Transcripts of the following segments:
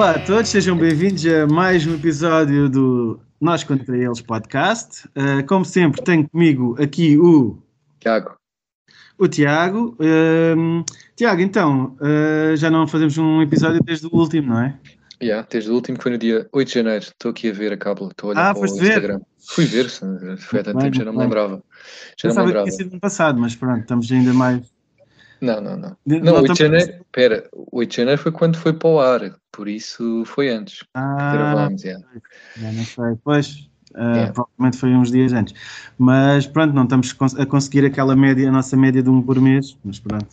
Olá a todos, sejam bem-vindos a mais um episódio do Nós Contra Eles podcast. Uh, como sempre, tenho comigo aqui o Tiago. O Tiago. Uh, Tiago, então, uh, já não fazemos um episódio desde o último, não é? Yeah, desde o último que foi no dia 8 de janeiro. Estou aqui a ver a cábula, estou a olhar ah, para o Instagram. Ver? Fui ver, foi há tanto tempo, já não me lembrava. Já não me lembrava. que tinha sido no passado, mas pronto, estamos ainda mais. Não, não, não. De, não, 8 de janeiro, espera, 8 de janeiro foi quando foi para o ar, por isso foi antes. Ah, gravámos, yeah. já não sei. Pois, Uh, yeah. Provavelmente foi uns dias antes. Mas pronto, não estamos a conseguir aquela média, a nossa média de um por mês, mas pronto.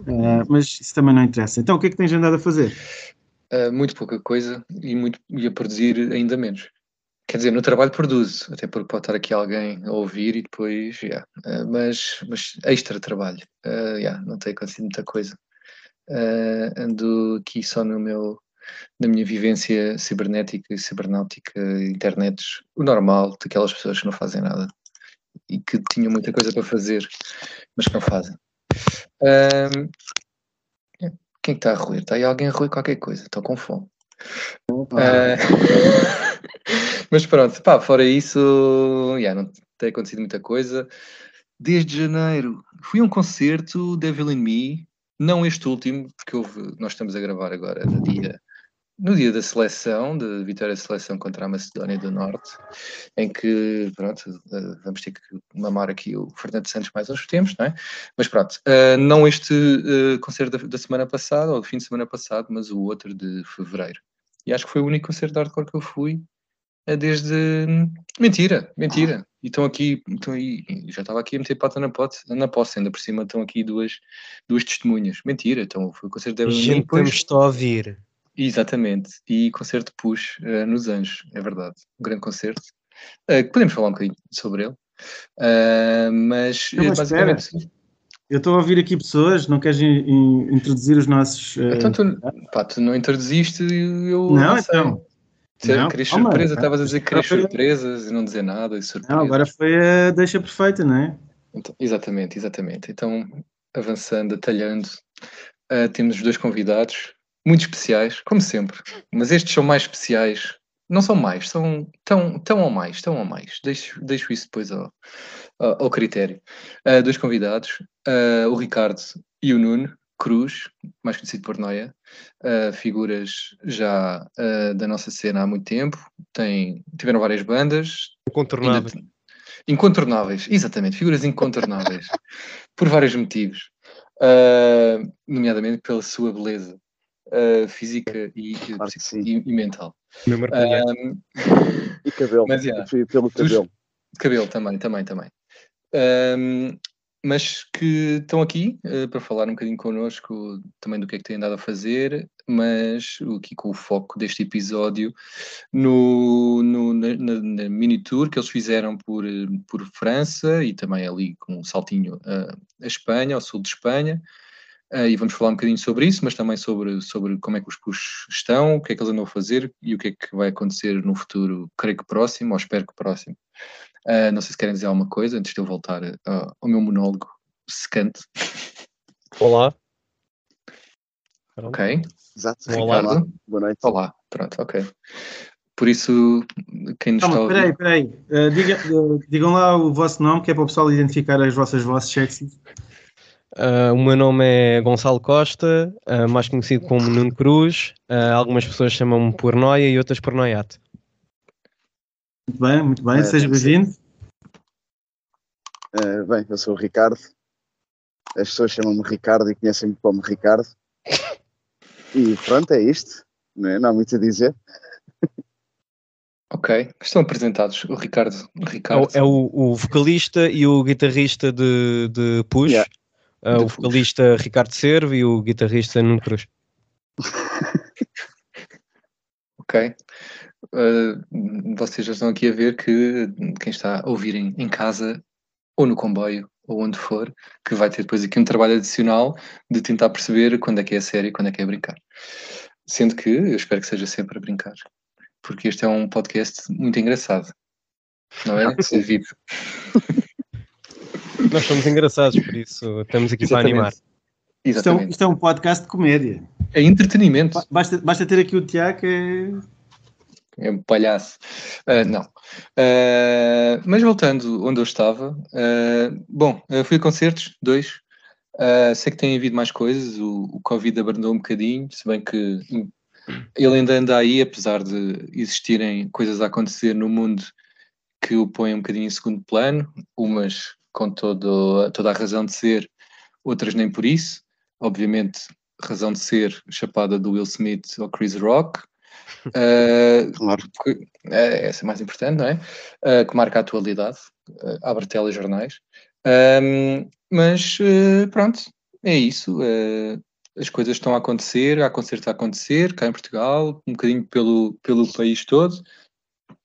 Uh, mas isso também não interessa. Então, o que é que tens andado a fazer? Uh, muito pouca coisa e, muito, e a produzir ainda menos. Quer dizer, no trabalho produzo, até porque pode estar aqui alguém a ouvir e depois, yeah. Uh, mas, mas extra trabalho, uh, yeah, não tenho acontecido muita coisa. Uh, ando aqui só no meu, na minha vivência cibernética e cibernáutica, internets, o normal daquelas pessoas que não fazem nada e que tinham muita coisa para fazer, mas que não fazem. Uh, quem é está a roer? Está aí alguém a roer qualquer coisa, estou com fome. Uh, mas pronto, pá, fora isso, yeah, não tem acontecido muita coisa. Desde janeiro fui a um concerto Devil in Me, não este último, porque houve, nós estamos a gravar agora no dia no dia da seleção, da vitória da seleção contra a Macedónia do Norte, em que, pronto, uh, vamos ter que mamar aqui o Fernando Santos mais uns tempos, não é? Mas pronto, uh, não este concerto da, da, semana passada, ou do fim de semana passado, mas o outro de fevereiro. E acho que foi o único concerto de hardcore que eu fui desde... Mentira, mentira. E estão aqui, estão aí, já estava aqui a meter pata na, pote, na posse, ainda por cima estão aqui duas, duas testemunhas. Mentira, então foi o concerto de A gente depois... estou a ouvir. Exatamente, e concerto Push uh, nos Anjos, é verdade, um grande concerto. Uh, podemos falar um bocadinho sobre ele, uh, mas, mas basicamente. Espera. Eu estou a ouvir aqui pessoas, não queres in, in, introduzir os nossos. Então tu, pá, tu não introduziste, eu. Não, então. Não, querias surpresa, estavas a dizer que querias surpresas e não dizer nada. E não, agora foi a deixa perfeita, não é? Então, exatamente, exatamente. Então, avançando, atalhando, uh, temos dois convidados muito especiais, como sempre. Mas estes são mais especiais. Não são mais, são tão, tão ou mais, tão ou mais. Deixo, deixo isso depois ao, ao, critério. Uh, dois convidados, uh, o Ricardo e o Nuno Cruz, mais conhecido por Noia, uh, figuras já da nossa cena há muito tempo, Tem, tiveram várias bandas. Incontornáveis. Ainda, incontornáveis, exatamente, figuras incontornáveis, por vários motivos, nomeadamente pela sua beleza uh, física e, claro e, e, mental. Um, e cabelo, mas, yeah, pelo cabelo. Cabelo também, também, também. Um, mas que estão aqui uh, para falar um bocadinho connosco também do que é que têm andado a fazer, mas aqui com o foco deste episódio no, no na, na, mini tour que eles fizeram por, por França e também ali com um saltinho uh, a Espanha, ao sul de Espanha, Uh, e vamos falar um bocadinho sobre isso, mas também sobre, sobre como é que os push estão, o que é que eles andam a fazer e o que é que vai acontecer no futuro, creio que próximo, ou espero que próximo. Uh, não sei se querem dizer alguma coisa antes de eu voltar uh, ao meu monólogo secante. Olá. Ok. Exato. Olá. Ricardo. Boa noite. Olá, pronto, ok. Por isso, quem nos Calma, está a ouvir... Peraí, peraí. Uh, diga, uh, digam lá o vosso nome, que é para o pessoal identificar as vossas vozes sexy. Uh, o meu nome é Gonçalo Costa, uh, mais conhecido como Nuno Cruz. Uh, algumas pessoas chamam-me por Noia e outras por Noiato. Muito bem, muito bem, é, seja bem-vindo. bem, eu sou o Ricardo. As pessoas chamam-me Ricardo e conhecem-me como Ricardo. E pronto, é isto. Não, é? não há muito a dizer. Ok, estão apresentados o Ricardo. O Ricardo. É, o, o vocalista e o guitarrista de, de Push. Yeah uh, o vocalista Ricardo Cervo e o guitarrista Nuno Cruz. ok. Uh, vocês já estão aqui a ver que quem está a ouvir em, em casa ou no comboio ou onde for, que vai ter depois aqui um trabalho adicional de tentar perceber quando é que é sério e quando é que é brincar. Sendo que eu espero que seja sempre a brincar, porque este é um podcast muito engraçado, não é? Ser vivo. Nós somos engraçados, por isso estamos aqui Exatamente. para animar. Isto é, um, isto é, um, podcast de comédia. é entretenimento. Basta, basta ter aqui o Tiago é... É um palhaço. Uh, não. Uh, mas voltando onde eu estava, uh, bom, fui a concertos, dois. sei que tem havido mais coisas, o, o Covid abrandou um bocadinho, se bem que ele ainda anda aí, apesar de existirem coisas a acontecer no mundo que o põem um bocadinho em segundo plano, umas com todo, toda a razão de ser, outras nem por isso. Obviamente, razão de ser chapada do Will Smith ou Chris Rock. Uh, claro. Que, é, essa é mais importante, não é? Uh, que marca a atualidade, uh, abre telejornais. Um, mas uh, pronto, é isso. as coisas estão a acontecer, há concerto a acontecer, cá em Portugal, um bocadinho pelo, pelo país todo.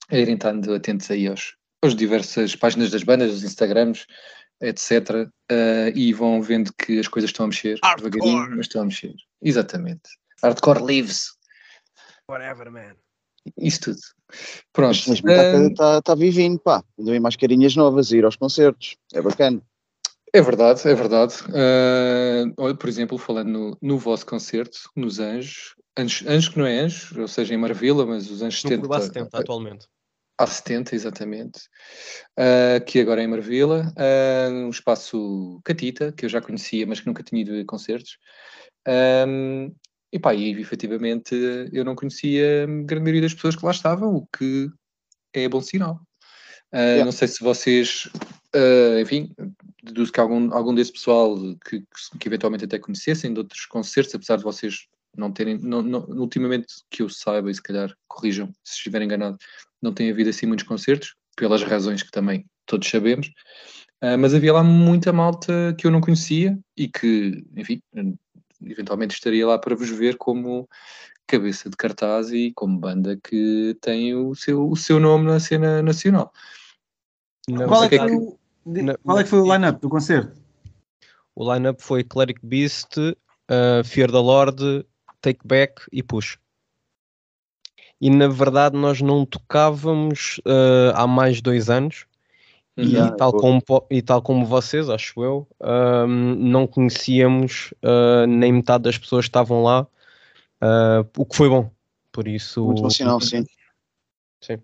É irem estando atentos aí aos, aos diversas páginas das bandas, os Instagrams, etc. Uh, e vão vendo que as coisas estão a mexer Hardcore. devagarinho, mas estão a mexer. Exatamente. Hardcore lives. Whatever, man. Isso tudo. Pronto. Mas está uh, tá, tá vivinho, pá. Ainda vem mais carinhas novas, ir aos concertos. É bacana. É verdade, é verdade. Uh, olha, por exemplo, falando no, no vosso concerto, nos Anjos, Anjos, Anjos que não é Anjos, ou seja, em Marvila, mas os Anjos no 70. 70 atualmente. Há 70, exatamente. Uh, que agora é em Marvila, uh, um espaço Catita, que eu já conhecia, mas que nunca tinha ido a concertos. Um, e pá, e efetivamente eu não conhecia a grande maioria das pessoas que lá estavam, o que é bom sinal. Uh, yeah. Não sei se vocês, uh, enfim, deduzo que algum, algum desse pessoal que, que, eventualmente até conhecessem de outros concertos, apesar de vocês não terem, não, não, ultimamente que eu saiba, e se calhar corrijam se estiver enganado, não tem havido assim muitos concertos, pelas razões que também todos sabemos, uh, mas havia lá muita malta que eu não conhecia e que, enfim, eventualmente estaria lá para vos ver como cabeça de cartaz e como banda que tem o seu, o seu nome na cena nacional. Não, qual, é que, é que, o, qual é que foi o line-up do concerto? O line-up foi Cleric Beast, uh, Fear the Lord, Take Back e Push e na verdade nós não tocávamos uh, há mais de dois anos e, uhum. tal como, e tal como vocês, acho eu, uh, não conhecíamos uh, nem metade das pessoas que estavam lá, uh, o que foi bom. Por isso. Muito bom sinal, sim. Sim.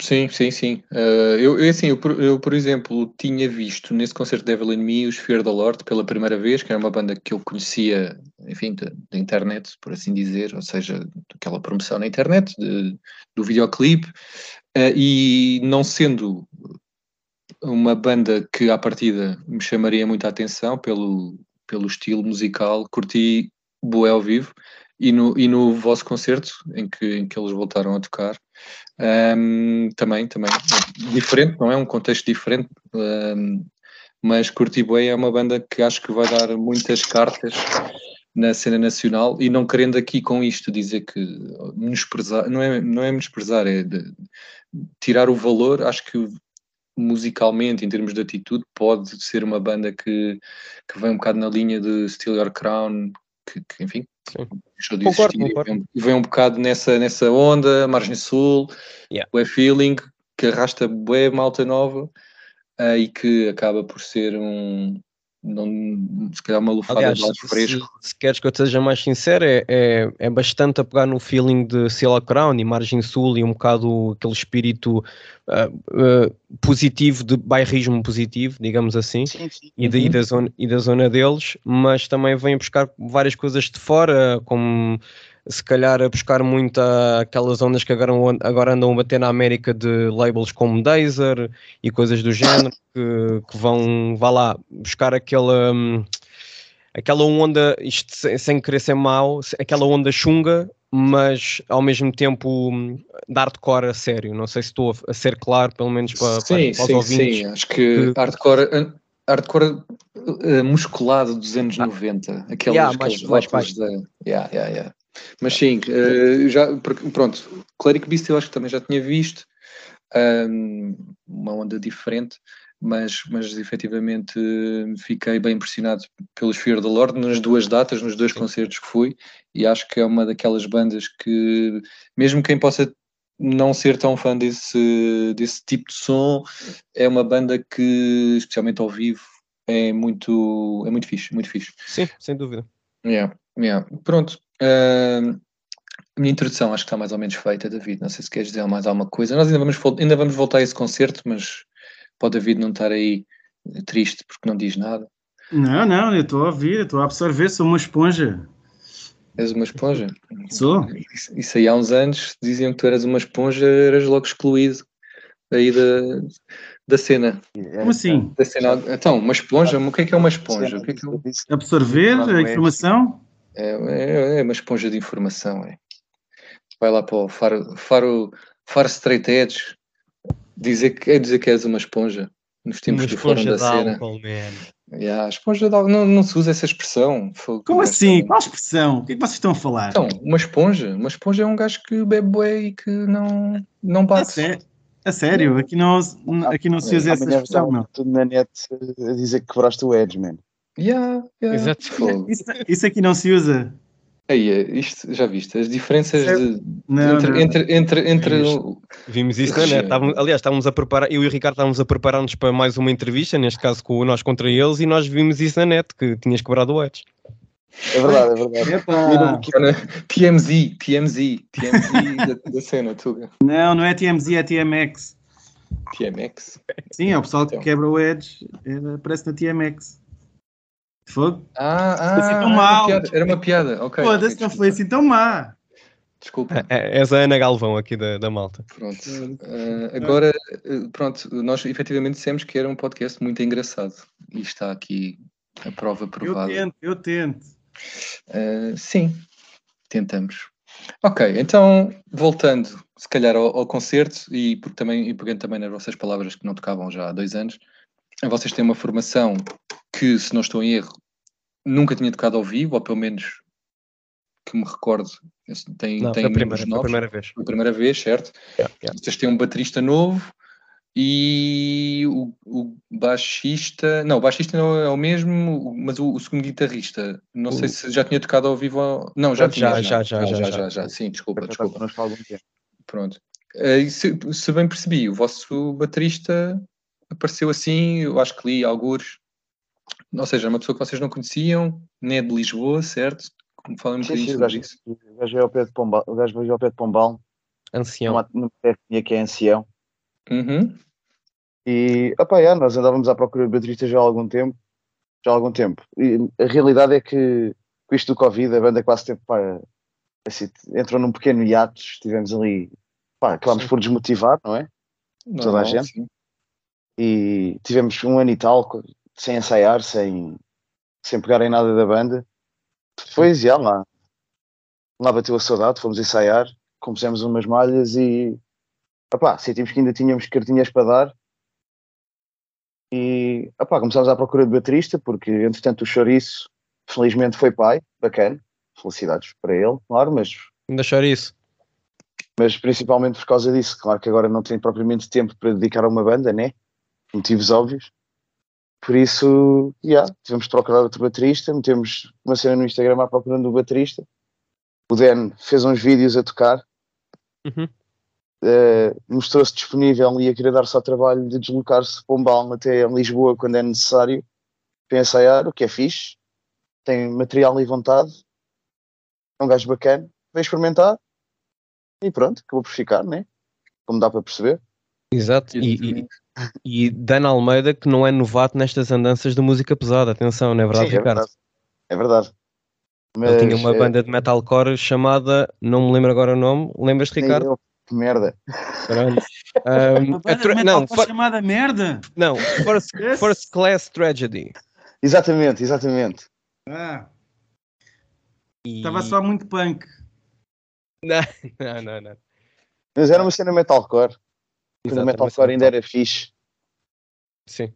Sim, sim, sim. Uh, eu, eu, assim, eu, eu, por exemplo, tinha visto nesse concerto de Devil in Me os Fear the Lord pela primeira vez, que era uma banda que eu conhecia, enfim, da internet, por assim dizer, ou seja, aquela promoção na internet, de, do videoclipe, uh, e não sendo uma banda que à partida me chamaria muita atenção pelo, pelo estilo musical, curti Boé ao vivo, e no, e no vosso concerto, em que, em que eles voltaram a tocar, um, também, também, diferente, não é? Um contexto diferente, um, mas Curti Bué é uma banda que acho que vai dar muitas cartas na cena nacional e não querendo aqui com isto dizer que menosprezar, não é, não é menosprezar, é de, tirar o valor, acho que musicalmente, em termos de atitude, pode ser uma banda que, que vem um bocado na linha de Steal Your Crown, que, que enfim, deixou de concordo, existir. Concordo. Vem, vem, um bocado nessa, nessa onda, Margem Sul, yeah. o Feeling, que arrasta bué malta nova uh, e que acaba por ser um, não, se calhar uma lufada Aliás, de ar fresco. Se, se, queres que eu seja mais sincero, é, é, é bastante a pegar no feeling de Silla Crown e Margem Sul e um bocado aquele espírito uh, uh, positivo, de bairrismo positivo, digamos assim, sim, sim. E, de, uhum. e, da zona, e da zona deles, mas também vem buscar várias coisas de fora, como se calhar a buscar muito aquelas ondas que agora, agora andam a bater na América de labels como Dazer e coisas do género que, que vão, vá lá, buscar aquela, hum, aquela onda, isto sem, querer ser mau, aquela onda chunga, mas ao mesmo tempo hum, de hardcore a sério. Não sei se estou a ser claro, pelo menos para, sim, para, para sim, os ouvintes. Sim, acho que, que... hardcore hardcore uh, musculado dos anos ah, 90, aqueles, yeah, mais, mais, mais. Da... Yeah, yeah, yeah. Mas sim, uh, já, pronto, Cleric Beast eu acho que também já tinha visto, um, uma onda diferente, mas, mas efetivamente fiquei bem impressionado pelos Fear the Lord nas duas datas, nos dois concertos que fui, e acho que é uma daquelas bandas que, mesmo quem possa não ser tão fã desse, desse tipo de som, é uma banda que, especialmente ao vivo, é muito, é muito fixe, muito fixe. Sim, sem dúvida. Yeah, yeah. Pronto. Uh, a minha introdução acho que está mais ou menos feita, David. Não sei se queres dizer mais alguma coisa. Nós ainda vamos, ainda vamos voltar a esse concerto, mas pode David não estar aí triste porque não diz nada. Não, não, eu estou a ouvir, estou a absorver, sou uma esponja. És uma esponja? Sou. Isso, isso aí há uns anos diziam que tu eras uma esponja, eras logo excluído aí da, da cena. Como assim? Da cena. Então, uma esponja, o que é que é uma esponja? O que é que é... Absorver a informação? É, é, é, uma esponja de informação, é. Vai lá para o Faro, Faro, Faro Straight Edge dizer que, é dizer que és uma esponja nos tempos do fórum da cena. Álcool, Yeah, a esponja de álcool, não, não se usa essa expressão. Como assim? Qual expressão? O que é que vocês estão a falar? Então, uma esponja. Uma esponja é um gajo que bebe bué e que não, não bate. É a sério, aqui não, aqui não se usa essa expressão, não. Tudo na net a dizer que quebraste o Edge, man. Yeah, yeah. Exato. Isso, isso aqui não se usa. Aí, isto, já viste, as diferenças de, não, entre, não. entre, entre, entre, Vimos, vimos isso na net. Estávamos, aliás, estávamos a preparar, eu e o Ricardo estávamos a preparar-nos para mais uma entrevista, neste caso com nós contra eles, e nós vimos isso na net, que tinhas quebrado o Edge. É verdade, é verdade. TMZ, TMZ, TMZ da, da cena, tudo. Não, não é TMZ, é TMX. TMX? Sim, é o pessoal que então. quebra o Edge, aparece na TMX. Fogo? Ah, ah assim tão mal. Era, uma piada, era uma piada. ok. Foda-se, não foi assim tão má. Desculpa. É, é, és a Ana Galvão aqui da, da malta. Pronto. Uh, agora, uh, pronto, nós efetivamente dissemos que era um podcast muito engraçado. E está aqui a prova provada. Eu tento, eu tento. Uh, sim, tentamos. Ok, então voltando se calhar ao, ao, concerto e, porque também, e pegando também nas vossas palavras que não tocavam já há dois anos, vocês têm uma formação que, se não estou em erro, nunca tinha tocado ao vivo, ou pelo menos que me recordo, tem, não, tem a primeira, novos, a primeira vez. Foi a primeira vez, certo? Yeah, yeah. Vocês têm um baterista novo e o, o, baixista, não, o baixista não é o mesmo, mas o, o segundo guitarrista, não o... sei se já tinha tocado ao vivo ou... Não, já, já, tinha, já, já, já, já, já, já, sim, desculpa, desculpa. Pronto. Uh, se, se bem percebi, o vosso baterista apareceu assim, eu acho que li alguns, ou seja, uma pessoa que vocês não conheciam, nem é de Lisboa, certo? Como falam um bocadinho sobre gajo, isso. O gajo veio ao pé de Pombal, o gajo veio ao pé de Pombal. Ancião. Uma técnica que é ancião. Uhum. E, opá, é, nós andávamos à procura de baterista já há algum tempo. Já há algum tempo. E a realidade é que, com isto do Covid, a banda quase teve, pá, assim, entrou num pequeno hiato, estivemos ali, pá, acabámos por desmotivar, não é? Não, Toda a gente. Sim. E tivemos um ano e tal sem ensaiar, sem, sem pegar em nada da banda. Depois, já lá, lá bateu a saudade, fomos ensaiar, compusemos umas malhas e opá, sentimos que ainda tínhamos cartinhas para dar. E opá, começámos à procura de baterista, porque entretanto o Chouriço, felizmente, foi pai, bacana, felicidades para ele, claro, mas. Ainda Chouriço. Mas principalmente por causa disso, claro que agora não tem propriamente tempo para dedicar a uma banda, né? Motivos óbvios. Por isso, yeah, tivemos de procurar outro baterista, metemos uma cena no Instagram à procura do baterista. O Dan fez uns vídeos a tocar, uhum. uh, mostrou-se disponível e ia querer dar só trabalho de deslocar-se Pombal até Lisboa quando é necessário para ensaiar, o que é fixe. Tem material e vontade. É um gajo bacana. Veio experimentar e pronto, acabou por ficar, né? Como dá para perceber. Exato. E, e, e Dan Almeida, que não é novato nestas andanças de música pesada, atenção, não é verdade, Sim, é Ricardo? Verdade. É verdade. Mas, Ele tinha uma é... banda de metalcore chamada, não me lembro agora o nome, lembras-te, Ricardo? Eu, que merda. Um, uma banda de não, for... chamada merda? Não, First, First Class Tragedy. Exatamente, exatamente. Ah. Estava só muito punk. Não, não, não, não. Mas era uma cena metalcore. Quando o metalcore ainda era fixe. Sim.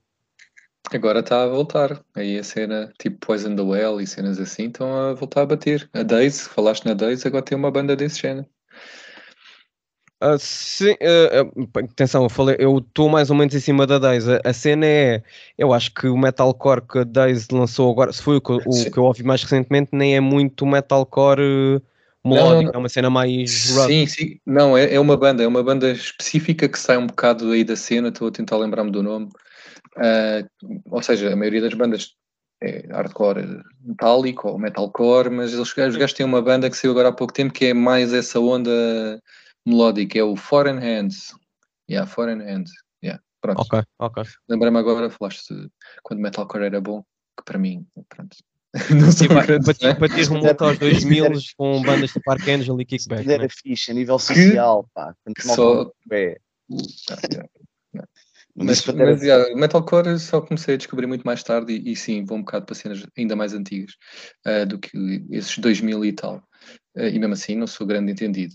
Agora está a voltar. Aí a cena tipo Poison the Well e cenas assim estão a voltar a bater. A Daisy, falaste na Daisy, agora tem uma banda desse género. Uh, sim, uh, atenção, eu falei, eu estou mais ou menos em cima da Daisy. A, a, cena é, eu acho que o metalcore que a Daisy lançou agora, se foi o que, o que eu ouvi mais recentemente, nem é muito metalcore melódica, é uma cena mais Sim, sim. Não, é, é uma banda, é uma banda específica que sai um bocado aí da cena, estou a tentar lembrar-me do nome. Uh, ou seja, a maioria das bandas é hardcore metálico ou metalcore, mas eles, os gajos têm uma banda que saiu agora há pouco tempo que é mais essa onda melódica, é o Foreign Hands. Yeah, Foreign Hands. Yeah, pronto. Ok, ok. Lembrei-me agora, falaste quando metalcore era bom, que para mim, pronto. Não sei para, para, um monte aos 2000 com bandas de Archangel e Kickback. Era né? fixe, a nível social, que, pá. Que só... É. Mas, mas yeah, metalcore só comecei a descobrir muito mais tarde e, e sim, vou um bocado para cenas ainda mais antigas uh, do que esses 2000 e tal. Uh, e mesmo assim não sou grande entendido.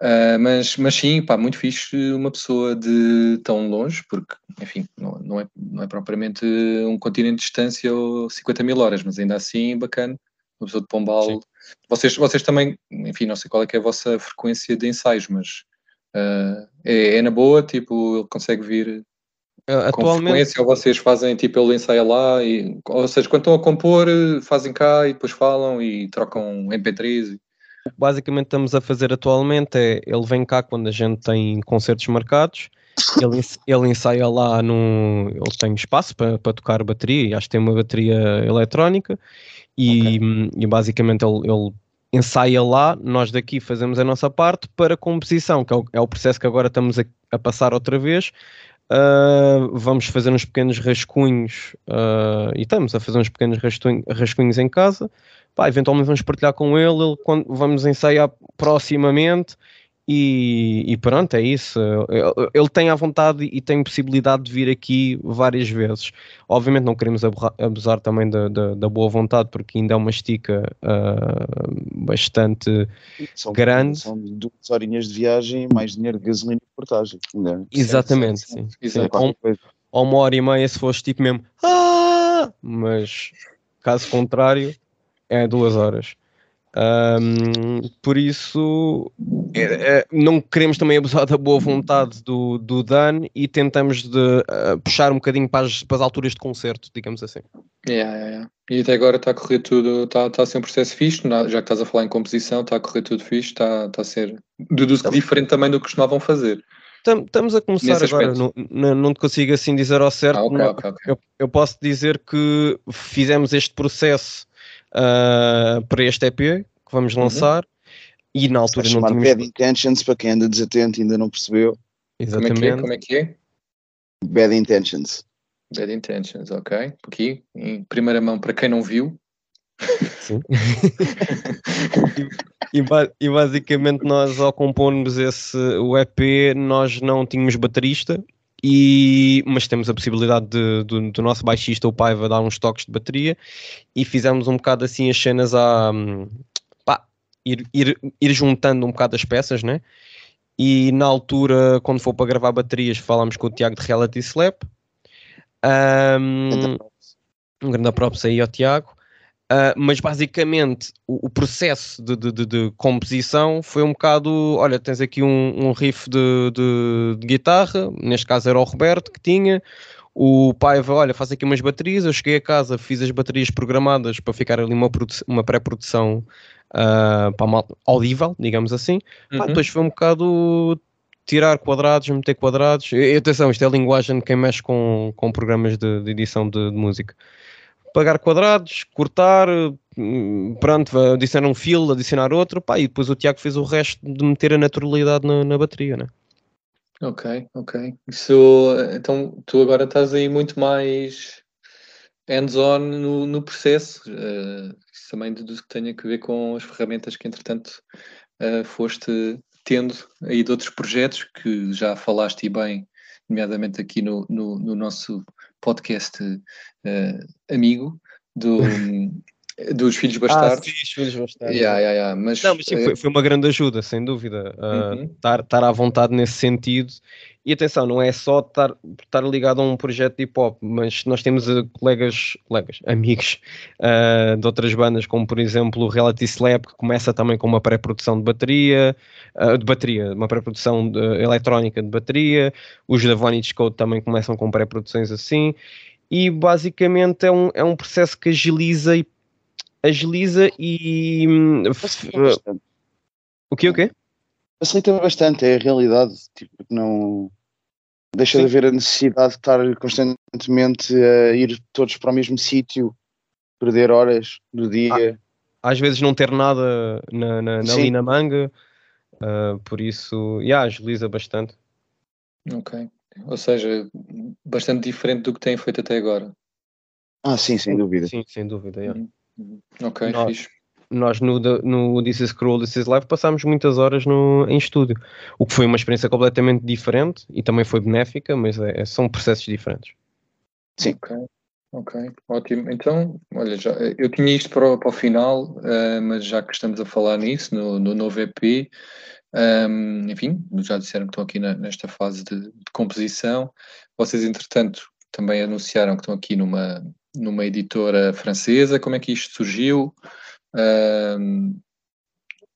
Uh, mas, mas sim, pá, muito fixe uma pessoa de tão longe, porque, enfim, não, não, é, não é propriamente um continente de distância ou 50 mil horas, mas ainda assim bacana. Uma pessoa de Pombal. Vocês, vocês também, enfim, não sei qual é que é a vossa frequência de ensaios, mas uh, é, é, na boa, tipo, ele consegue vir Atualmente... Com frequência, ou vocês fazem tipo ele ensaia lá, e, ou seja, quando estão a compor, fazem cá e depois falam e trocam MP3. Basicamente estamos a fazer atualmente é ele vem cá quando a gente tem concertos marcados, ele, ele ensaia lá no. Ele tem espaço para, para tocar bateria, acho que tem uma bateria eletrónica e, okay. e basicamente ele, ele ensaia lá, nós daqui fazemos a nossa parte para composição, que é o, é o processo que agora estamos a, a passar outra vez, Uh, vamos fazer uns pequenos rascunhos uh, e estamos a fazer uns pequenos rascunhos em casa. Pá, eventualmente vamos partilhar com ele, ele quando, vamos ensaiar proximamente e, e, pronto, é isso. Ele tem a vontade e tem possibilidade de vir aqui várias vezes. Obviamente não queremos abusar também da, da, da boa vontade, porque ainda é uma estica uh, bastante são, grande. São duas horinhas de viagem mais dinheiro de gasolina e portagem. É? Exatamente, sim. sim, sim. Ou, ou uma hora e meia se fosse tipo mesmo. Ah! Mas caso contrário, é duas horas. Um, por isso, é, é, não queremos também abusar da boa vontade do, do Dan e tentamos de uh, puxar um bocadinho para as, para as, alturas de concerto, digamos assim. Yeah, yeah, yeah. E até agora está a correr tudo, está, está a ser um processo fixe, já que estás a falar em composição, está a correr tudo fixe, está, está a ser deduzo que diferente também do que costumavam fazer. Estamos a começar agora, não, não, não, te consigo assim dizer ao certo. Ah, okay, okay, okay. Eu, eu posso dizer que fizemos este processo uh, para este EP que vamos uhum. lançar. Uhum. E na altura não tínhamos. Bad Intentions, para quem anda desatento e ainda não percebeu. Exatamente. Como é que é? Como é, que é? Bad Intentions. Bad Intentions, ok. Aqui, em primeira mão, para quem não viu. Sim. e, e, e, basicamente nós ao compormos esse o EP nós não tínhamos baterista e, mas temos a possibilidade de, do, do, nosso baixista, o Paiva, dar uns toques de bateria e fizemos um bocado assim as cenas a pá, ir, ir, ir juntando um bocado as peças, né? E na altura, quando for para gravar baterias, falámos com o Tiago de Reality Slap. Um, um grande props aí ao Tiago. Uh, mas basicamente o, o processo de, de, de, de, composição foi um bocado: olha, tens aqui um, um riff de, guitarra, neste caso era o Roberto que tinha. O pai vai, olha, faz aqui umas baterias. Eu cheguei a casa, fiz as baterias programadas para ficar ali uma, uma pré-produção uh, para uma, audível, digamos assim. Uhum. Pá, depois foi um bocado tirar quadrados, meter quadrados. E, atenção, isto é a linguagem de quem mexe com, com programas de, de edição de, de música pagar quadrados, cortar, hum, pronto, adicionar um fio, adicionar outro, pá, e depois o Tiago fez o resto de meter a naturalidade na, na bateria, né? Ok, ok. Isso, então tu agora estás aí muito mais hands-on no, no, processo. Uh, também deduzo que tenha que ver com as ferramentas que entretanto uh, foste tendo aí de outros projetos que já falaste bem, nomeadamente aqui no, no, no nosso podcast uh, amigo do, dos Filhos Bastardos. Ah, sim, os Filhos Bastardos. Yeah, yeah, yeah. Mas, Não, mas sim, foi, foi, uma grande ajuda, sem dúvida. Estar uh, uhum. à vontade nesse sentido. E atenção, não é só estar, ligado a um projeto de hip hop, mas nós temos uh, colegas, colegas, amigos uh, de outras bandas, como por exemplo o Reality Slap, que começa também com uma pré-produção de bateria, uh, de bateria, uma pré-produção eletrónica de bateria. Os da Vonage Code também começam com pré-produções assim. E basicamente é um, é um processo que agiliza e agiliza e. Hum, o que o quê? Facilita bastante, é a realidade. Tipo, não deixa Sim. de haver a necessidade de estar constantemente a ir todos para o mesmo sítio perder horas do dia. Ah, às vezes não ter nada na, na, na ali na manga, uh, por isso, yeah, agiliza bastante. Ok, ou seja, bastante diferente do que tem feito até agora. Ah, sim, sem dúvida. Sim, sem dúvida. Yeah. Uhum. Ok, nós, fixe. Nós no, no This is Cruel, This is Live passámos muitas horas no, em estúdio, o que foi uma experiência completamente diferente e também foi benéfica, mas é, são processos diferentes. Sim. Ok, ok, ótimo. Então, olha, já, eu tinha isto para o, para o final, uh, mas já que estamos a falar nisso, no, no novo EP, um, ehm, enfim, já disseram que estão aqui na, nesta fase de, de composição. Vocês, entretanto, também anunciaram que estão aqui numa, numa editora francesa. Como é que isto surgiu?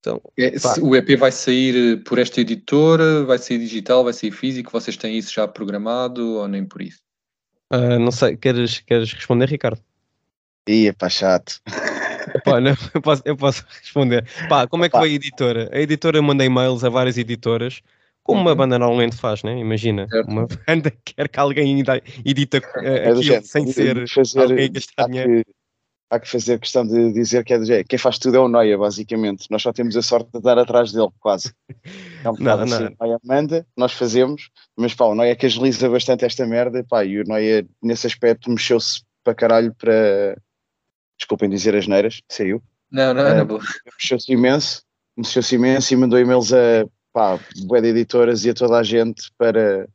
então, é, o EP vai sair por esta editora? Vai sair digital? Vai sair físico? Vocês têm isso já programado ou nem por isso? Uh, não sei, queres, queres responder, Ricardo? Ia, pá, chato. Pá, não, eu, posso, eu posso responder. Pá, como é que foi a editora? A editora manda e-mails a várias editoras como uma uhum. banda normalmente faz, né? Imagina, certo. uma banda quer que alguém edita uh, é aquilo sem ser fazer, alguém gastar dinheiro. Que, há que fazer questão de dizer que é do quem faz tudo é o Noia, basicamente. Nós só temos a sorte de estar atrás dele, quase. É um não, assim. O Noia manda, nós fazemos, mas pá, o Noia que agiliza bastante esta merda, pá, e o Noia nesse aspecto mexeu-se para caralho para. Desculpem dizer as neiras, saiu. Não, não, uh, não. Mexeu-se imenso, mexeu-se imenso e mandou e-mails a pá, bué de editoras e a toda a gente para,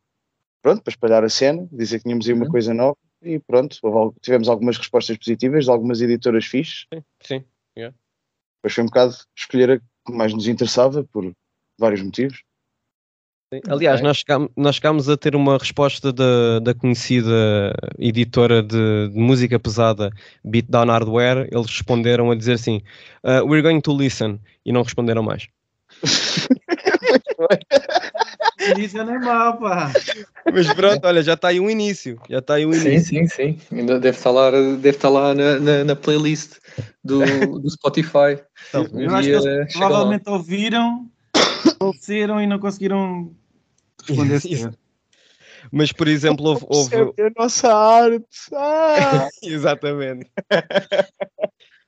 pronto, para espalhar a cena, dizer que tínhamos aí uma uhum. coisa nova e pronto, tivemos algumas respostas positivas de algumas editoras fixes. Sim, sim. Yeah. Depois foi um bocado escolher a que mais nos interessava por vários motivos. Aliás, okay. nós, chegámos, nós chegámos a ter uma resposta da, da conhecida editora de, de, música pesada Beatdown Hardware. Eles responderam a dizer assim: uh, We're going to listen. E não responderam mais. Isso não é mal, pá. Mas pronto, olha, já está aí um início. Já está aí um sim, início. Sim, sim, sim. Ainda deve estar lá, deve estar lá na, na, na playlist do, do Spotify. Então, eu acho que eles provavelmente lá. ouviram, ouviram e não conseguiram responder Mas, por exemplo, houve. houve... É a nossa arte. Ah! Exatamente.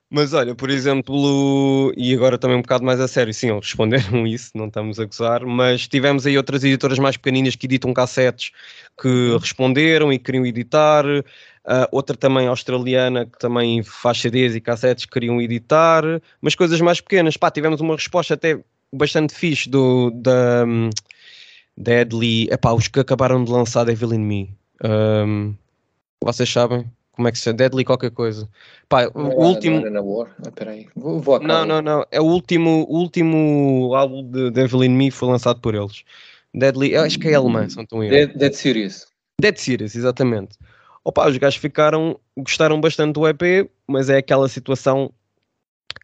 Mas olha, por exemplo, e agora também um bocado mais a sério, sim, eles responderam isso, não estamos a gozar, mas tivemos aí outras editoras mais pequeninas que editam cassetes que uhum. responderam e queriam editar, uh, outra também australiana que também faz CDs e cassetes que queriam editar, mas coisas mais pequenas. Pá, tivemos uma resposta até bastante fixe do, da um, Deadly, epá, os que acabaram de lançar Devil in Me. Um, vocês sabem? Como é que se chama? Deadly qualquer coisa. Pá, o é, último. Não, War. Vou, vou não, não, não. É o último, último álbum de Devil in Me foi lançado por eles. Deadly, eu acho que é alemã, são tão Dead, Dead Serious. Dead Serious, exatamente. Opa, os gajos ficaram, gostaram bastante do EP, mas é aquela situação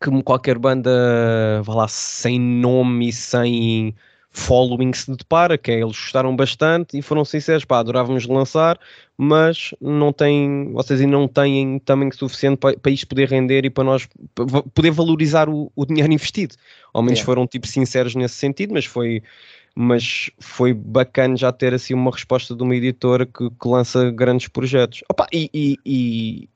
que qualquer banda, vá lá, sem nome e sem following se depara, que é, eles gostaram bastante e foram sinceros, pá, adorávamos lançar, mas não tem, vocês ainda não têm tamanho suficiente para, para isto poder render e para nós poder valorizar o, o dinheiro investido. Ao menos foram tipo sinceros nesse sentido, mas foi mas foi bacana já ter assim uma resposta de uma editora que, que lança grandes projetos. Opa, e, e,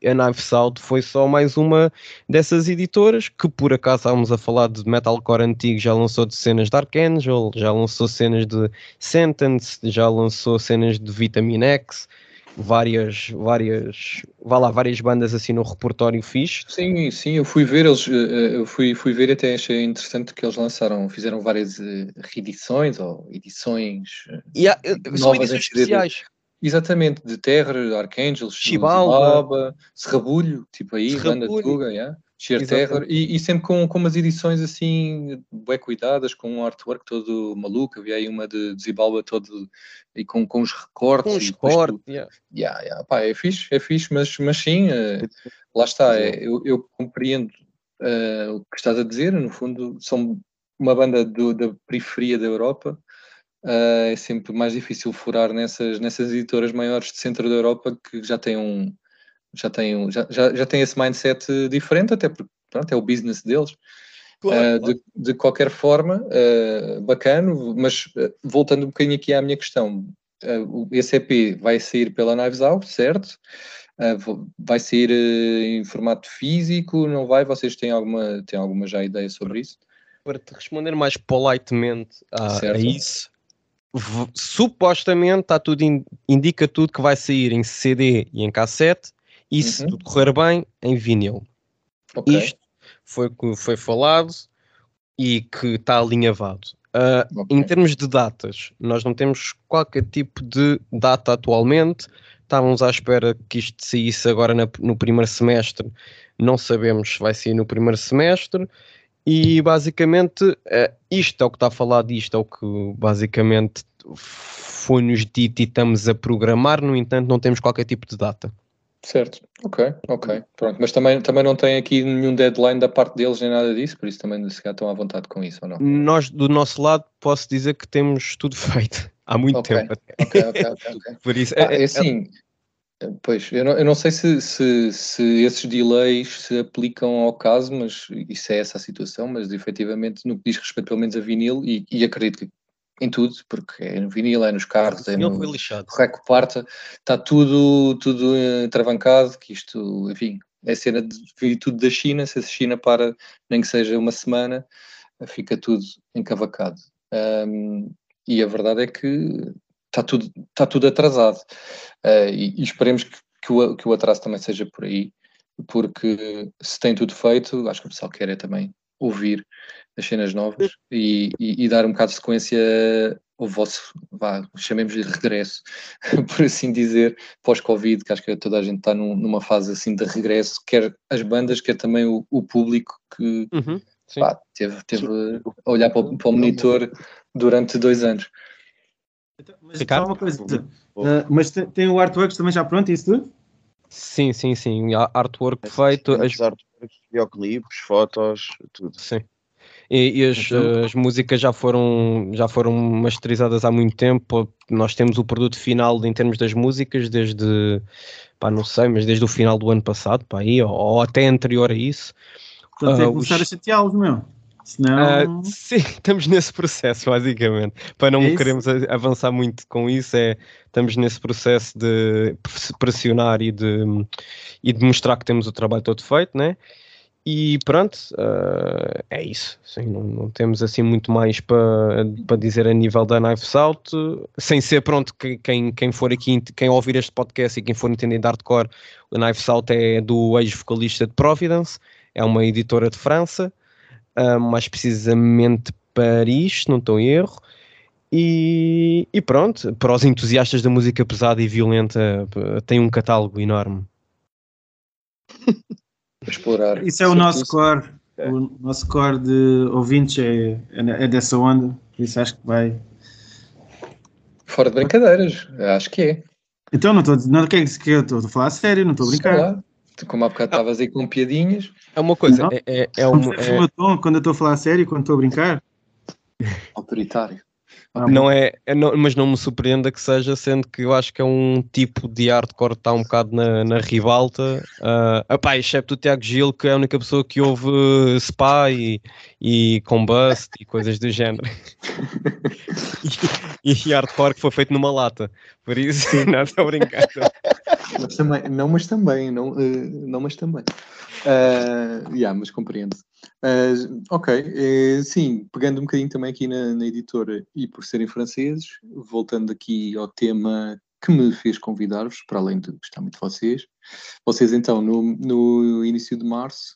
e, a Knife Out foi só mais uma dessas editoras que por acaso estávamos a falar de metalcore antigo, já lançou de cenas de Archangel, já lançou cenas de Sentence, já lançou cenas de Vitamin X, várias, várias, vá lá, várias bandas assim no repertório fixe. Sim, sim, eu fui ver, eles, eh, eh, eu fui, fui ver até achei interessante que eles lançaram, fizeram várias eh, reedições ou edições yeah, são edições especiais. Exatamente, de Terra, Archangel, Chibalba, Serrabulho, tipo aí, Serrabulho. banda Tuga, yeah. Sheer Terror, e, e, sempre com, com umas edições assim, bem cuidadas, com um artwork todo maluco. Havia aí uma de, de Zibalba todo e com, com os recortes. Com os recortes, yeah. Yeah, yeah. Pá, é fixe, é fixe, mas, mas sim, uh, lá está. É, eu, eu compreendo uh, o que estás a dizer. No fundo, são uma banda do, da periferia da Europa. Uh, é sempre mais difícil furar nessas, nessas editoras maiores de centro da Europa que já têm um já tem, já, já, já tem esse mindset diferente, até porque pronto, é o business deles. Claro, uh, de, de, qualquer forma, uh, bacana, mas uh, voltando um bocadinho aqui à minha questão, uh, esse EP vai sair pela Knives Out, certo? Uh, vai sair em formato físico? Não vai? Vocês têm alguma, têm alguma já ideia sobre isso? Para te responder mais politemente a, a isso, supostamente está tudo indica tudo que vai sair em CD e em cassete e se uhum. tudo correr bem em vinil. Okay. Isto foi que foi falado e que está alinhavado. Uh, okay. Em termos de datas, nós não temos qualquer tipo de data atualmente. Estávamos à espera que isto saísse agora na, no primeiro semestre. Não sabemos se vai sair no primeiro semestre. E basicamente, uh, isto é o que está a falar disto, é o que basicamente foi-nos dito e estamos a programar. No entanto, não temos qualquer tipo de data. Certo, ok, ok. Pronto, mas também, também não tem aqui nenhum deadline da parte deles nem nada disso, por isso também se calhar estão à vontade com isso ou não? Nós, do nosso lado, posso dizer que temos tudo feito há muito okay. tempo. Ok, ok, ok. okay. por isso, ah, é, é, é assim, é... pois, eu não, eu não sei se, se, se esses delays se aplicam ao caso, mas isso é essa a situação, mas efetivamente no que diz respeito pelo menos a vinil, e, e acredito que em tudo, porque é no vinil, é nos carros, é no reco parta, está tudo, tudo travancado, que isto, enfim, é cena de vir tudo da China, se a China para, nem que seja uma semana, fica tudo encavacado. Um, e a verdade é que está tudo, está tudo atrasado. Uh, e, e, esperemos que, que, o, que o atraso também seja por aí, porque se tem tudo feito, acho que o pessoal quer é também ouvir as cenas novas e, e, e, dar um bocado de sequência ao vosso, vá, chamemos-lhe regresso, por assim dizer, pós-Covid, que acho que toda a gente está num, numa fase assim de regresso, quer as bandas, quer também o, o público que uhum, pá, teve, teve a olhar para o, para o, monitor durante dois anos. Então, mas uma coisa, uh, mas tem, tem o artwork também já pronto, isso tudo? Sim, sim, sim. Artwork feito. As... Artworks, videoclipes, fotos, tudo. Sim. E, e as, então... as, músicas já foram, já foram masterizadas há muito tempo. Nós temos o produto final em termos das músicas desde, pá, não sei, mas desde o final do ano passado, pá, aí, ou, ou até anterior a isso. Portanto, uh, começar os... a chateá-los, meu. Senão... Uh, sim, estamos nesse processo, basicamente. Para não é queremos avançar muito com isso, é, estamos nesse processo de pressionar e de, e de mostrar que temos o trabalho todo feito, né? E pronto, uh, é isso. Sim, não, não, temos assim muito mais para pa dizer a nível da Knife Out, sem ser pronto, que, quem, quem for aqui, quem ouvir este podcast e quem for entender de hardcore, o Knife Out é do ex-vocalista de Providence, é uma editora de França, uh, mais precisamente Paris, não estou em erro. E, e pronto, para os entusiastas da música pesada e violenta, tem um catálogo enorme. explorar. Isso é o nosso core. É. O nosso core de ouvintes é, é, dessa onda, por isso acho que vai. Fora de brincadeiras, acho que é. Então não estou não, que é que eu estou a falar a sério, não estou a brincar. Como há bocado estavas aí com piadinhas. É uma coisa, não, é, é, é, uma, é... quando eu estou a falar a sério, quando estou a brincar. Autoritário. Ah, não é, é não, mas não me surpreenda que seja, sendo que eu acho que é um tipo de hardcore que está um bocado na, na ribalta. Uh, epá, excepto o Tiago Gil, que é a única pessoa que ouve Spa e, e Combust e coisas do género. e, e hardcore que foi feito numa lata. Por isso, não estou a brincar. Mas também, não, mas também, não, uh, não mas também. Uh, yeah, mas compreendo. Uh, ok, uh, sim, pegando um bocadinho também aqui na, na, editora e por serem franceses, voltando aqui ao tema que me fez convidar-vos, para além de gostar muito de vocês, vocês então no, no início de março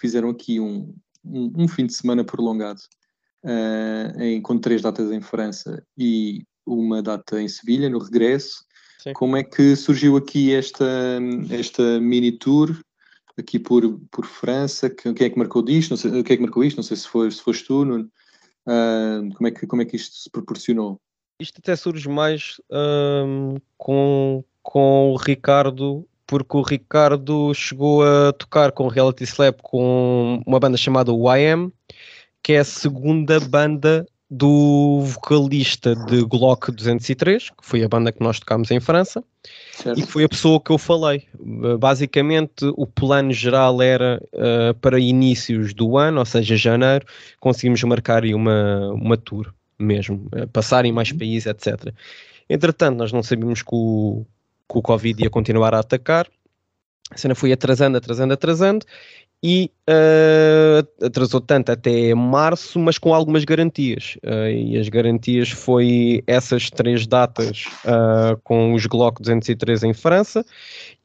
fizeram aqui um, um, um fim de semana prolongado uh, em, com três datas em França e uma data em Sevilha, no regresso. Sim. Como é que surgiu aqui esta, esta mini tour? aqui por, por França, quem é que marcou disto, não sei, quem é que marcou isto, não sei se, foi, se foste tu, Nuno. Uh, como, é que, como é que isto se proporcionou? Isto até surge mais com, com o Ricardo, porque o Ricardo chegou a tocar com o Reality Slap com uma banda chamada YM, que é a segunda banda do vocalista de Glock 203, que foi a banda que nós tocámos em França, certo. e que foi a pessoa que eu falei. Basicamente, o plano geral era uh, para inícios do ano, ou seja, janeiro, conseguimos marcar aí uma, uma tour mesmo, uh, passar em mais uhum. países, etc. Entretanto, nós não sabíamos que o, que o Covid ia continuar a atacar, a cena foi atrasando, atrasando, atrasando e uh, atrasou tanto até março, mas com algumas garantias. Uh, e as garantias foi essas três datas uh, com os Glock 203 em França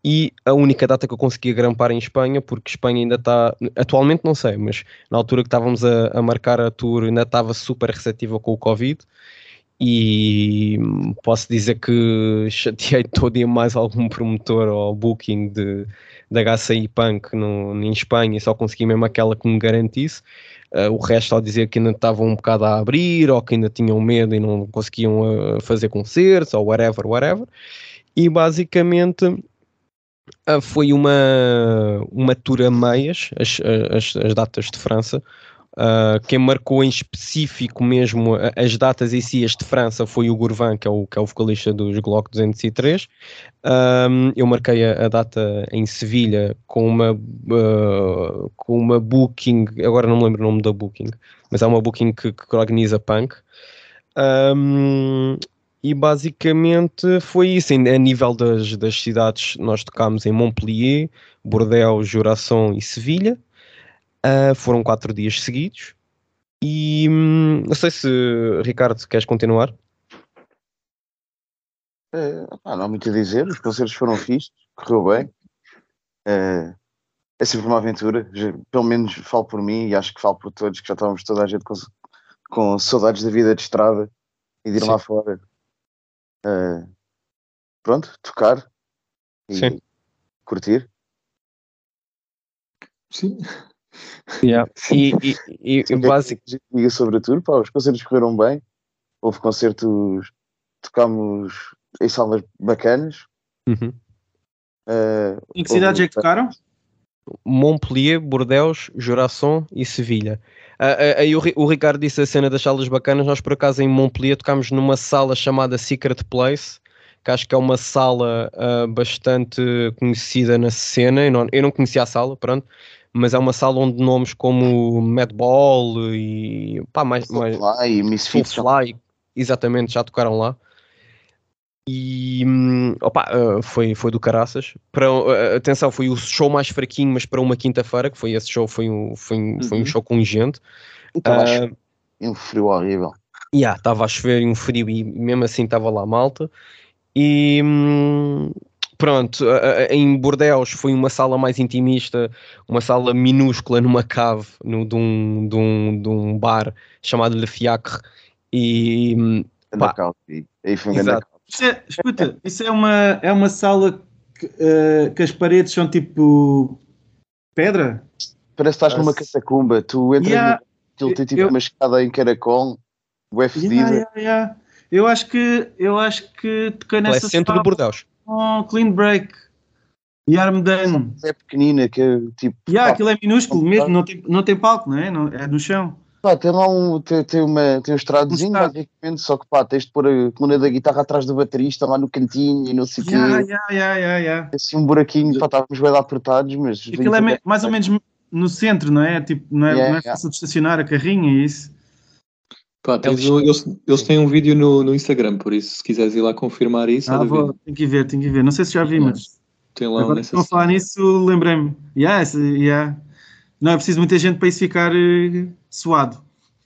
e a única data que eu conseguia grampar em Espanha, porque Espanha ainda está, atualmente não sei, mas na altura que estávamos a, a marcar a tour ainda estava super receptiva com o Covid e posso dizer que chateei todo e mais algum promotor ou booking de, da HCI Punk no, em Espanha e só consegui mesmo aquela que me garantisse. Uh, o resto ao dizer que ainda estavam um bocado a abrir ou que ainda tinham medo e não conseguiam uh, fazer concertos ou whatever, whatever. E basicamente uh, foi uma, uma tour a meias, as, as, as datas de França, Uh, quem marcou em específico mesmo as datas em si, as de França, foi o Gourvan, que é o, que é o vocalista dos Glock 203. Um, eu marquei a, a, data em Sevilha com uma, uh, com uma booking, agora não me lembro o nome da booking, mas é uma booking que, que organiza punk. Um, e basicamente foi isso. A nível das, das cidades, nós tocámos em Montpellier, Bordeaux, Juração e Sevilha. Uh, foram quatro dias seguidos. E hum, não sei se, Ricardo, queres continuar? É, não há muito a dizer, os concertos foram fixos, correu bem. É, é sempre uma aventura, já, pelo menos falo por mim e acho que falo por todos, que já estávamos toda a gente com, com saudades da vida de estrada e de ir Sim. lá fora. É, pronto, tocar e Sim. curtir. Sim, Yeah. E, e, e, e basicamente. Diga sobre a tour, pá, os concertos correram bem, houve concertos, tocámos em salas bacanas. Uhum. Uh, em que cidades é que tocaram? Montpellier, Bordeaux, Juração e Sevilha. Aí uh, uh, o, o, Ricardo disse a cena das salas bacanas. Nós, por acaso, em Montpellier tocámos numa sala chamada Secret Place, que acho que é uma sala uh, bastante conhecida na cena. Eu não, eu não conhecia a sala, pronto mas é uma sala onde nomes como Madball e pá, mais, mais e Misfits Soulfly, exatamente, já tocaram lá. E hum, opa, uh, foi, foi do caraças. Para, uh, atenção, foi o show mais fraquinho, mas para uma quinta-feira, que foi esse show, foi um, foi um, uhum. foi um uhum. show com gente. Estava uh, um frio horrível. Yeah, estava a chover e um frio, e mesmo assim estava lá malta. E hum, pronto, em Bordeaux foi uma sala mais intimista, uma sala minúscula numa cave no, de, um, de, um, de um bar chamado Le Fiacre e pá, aí foi isso é, escuta, isso é uma, é uma sala que, uh, que as paredes são tipo pedra? Parece que estás numa catacumba, tu entras yeah, no, tem tipo eu, uma escada em caracol, o fedida. Yeah, yeah, yeah. Eu acho que eu acho que toquei nessa é centro sala. de Bordeaux oh, Clean Break e Armdan. É pequenina, que é tipo. Yeah, aquilo é minúsculo mesmo, não tem, não tem palco, não é? Não, é no chão. Pá, tem lá um, tem, tem, uma, tem um estradozinho, basicamente, só que pá, tens de pôr a coluna da guitarra atrás do baterista lá no cantinho e não sei o yeah, quê. Yeah, yeah, yeah, yeah. Assim um buraquinho, pá, estávamos bem apertados, mas. Aquilo é mais ou menos no centro, não é? Tipo, não é, yeah, não é fácil de estacionar a carrinha e isso. Pá, eles, eles, eles, têm um vídeo no, no Instagram, por isso, se quiseres ir lá confirmar isso. Ah, vou, tem que ver, tem que ver. Não sei se já vi, mas. Tem lá Agora que falar nisso, lembrei-me. Yeah, yeah. Não é preciso muita gente para isso ficar uh, suado.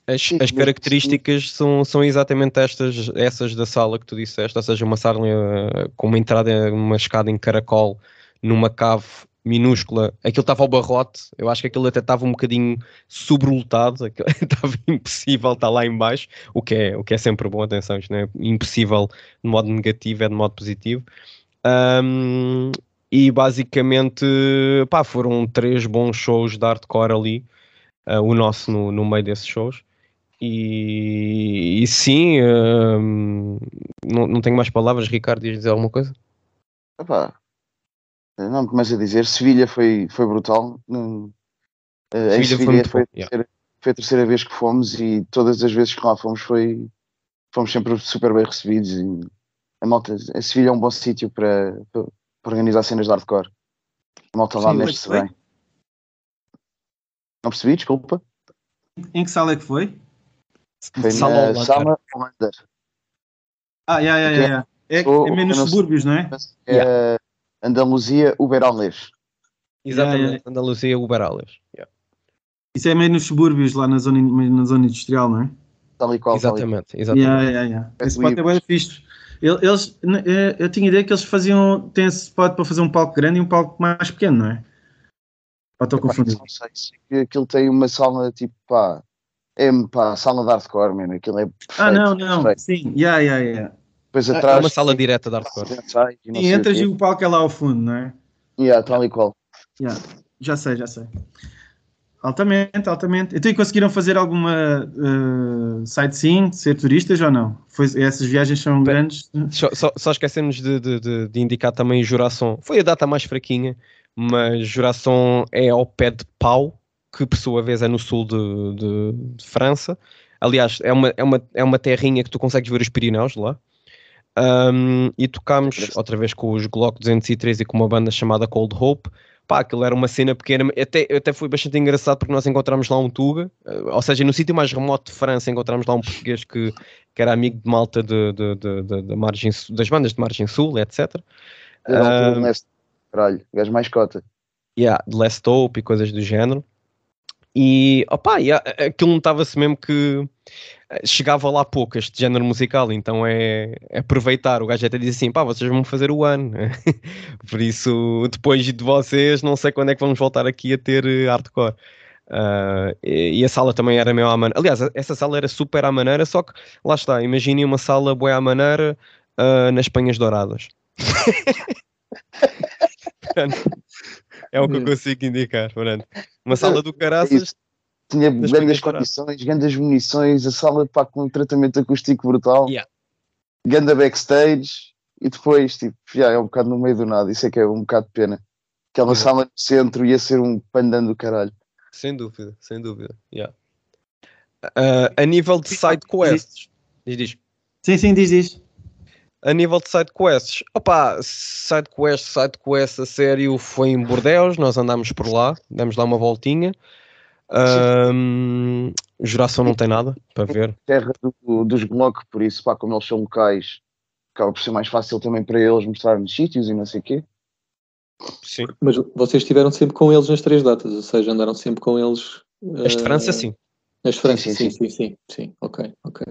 As, as características são, são exatamente estas, essas da sala que tu disseste, ou seja, uma sala uh, com uma entrada, uma escada em caracol, numa cave minúscula, aquilo estava ao barrote, eu acho que aquilo até estava um bocadinho sobrelotado, estava impossível estar lá em baixo, o que é, o que é sempre bom, atenção, isto não é impossível de modo negativo, é de modo positivo. Um, e basicamente, pá, foram três bons shows de hardcore ali, uh, o nosso no, no meio desses shows. E, e sim, não, não tenho mais palavras, Ricardo, diz dizer alguma coisa? Epá, não me começo a dizer, Sevilha foi, foi brutal. Uh, em Sevilha foi, foi, a terceira, foi, a terceira vez que fomos e todas as vezes que lá fomos foi, fomos sempre super bem recebidos. E a malta, a Sevilha é um bom sítio para, para, organizar cenas de hardcore. A malta lá mexe-se bem. Não percebi, desculpa. Em que sala é que foi? Foi na Sala Hollander. Ah, yeah, yeah, yeah. É, é menos subúrbios, não é? É, yeah. Andaluzia Uberalnês. Exatamente, yeah, yeah. Andaluzia, Uberales. Yeah. Isso é meio nos subúrbios, lá na zona, na zona industrial, não é? Tal e qual. Exatamente, exatamente. Yeah, yeah, yeah. Esse spot é bem fixe. Eles, eh, eu tinha ideia que eles faziam, tem esse spot para fazer um palco grande e um palco mais pequeno, não é? Ou estou confundido? Não sei, sei aquilo tem uma sala tipo, pá, é pá, sala de hardcore, mano, aquilo é perfeito, Ah, não, não, perfeito. sim, yeah, yeah, yeah. Depois atrás, é uma sala direta de hardcore. E, e entras e o palco é lá ao fundo, não é? Yeah, tal e qual. Yeah. Já sei, já sei. Altamente, altamente. Então, e conseguiram fazer alguma uh, sightseeing, ser turistas ou não? Foi, essas viagens são grandes. Só, só, só esquecemos de, de, de, de, indicar também Juração. Foi a data mais fraquinha, mas Juração é ao pé de Pau, que por sua vez é no sul de, de, de, França. Aliás, é uma, é, uma, é uma terrinha que tu consegues ver os Pirineus lá. Um, e tocámos outra vez com os Glock 203 e com uma banda chamada Cold Hope pá, aquilo era uma cena pequena, até, até foi bastante engraçado porque nós encontramos lá um Tuga, eh, ou seja, no sítio mais remoto de França encontramos lá um português que, que era amigo de malta de, de, de, de, de margem, das bandas de margem sul, etc. Uh, Last, caralho, gajo mais cota. Yeah, de Last Hope e coisas do género. E, opá, yeah, aquilo notava-se mesmo que chegava lá pouco este género musical, então é, é aproveitar. O gajo até diz assim: pá, vocês vão fazer o ano, por isso, depois de vocês, não sei quando é que vamos voltar aqui a ter eh, hardcore. Uh, e, e, a sala também era meio à maneira. Aliás, essa sala era super à maneira, só que lá está, imaginem uma sala boa à maneira uh, nas Penhas Douradas. é o que eu consigo indicar. Portanto, uma sala do caraças tinha grandes condições, grandes munições, a sala pá, com um tratamento acústico brutal, yeah. ganda backstage e depois tipo, já, é um bocado no meio do nada, isso é que é um bocado de pena. Aquela yeah. sala no centro ia ser um pandan do caralho. Sem dúvida, sem dúvida. Yeah. Uh, a nível de side quests, diz, diz. Sim, sim, diz, diz. A nível de side quests, opa, side quest, side quest a sério foi em Bordeus, nós andámos por lá, demos lá uma voltinha. Um, Juração não tem nada para ver. Terra do, dos Glock, por isso, pá, como eles são locais, acaba por ser mais fácil também para eles mostrar-nos sítios e não sei o quê. Sim. Mas vocês estiveram sempre com eles nas três datas, ou seja, andaram sempre com eles. As de França, sim. As de França, sim sim sim, sim, sim, sim, ok, ok.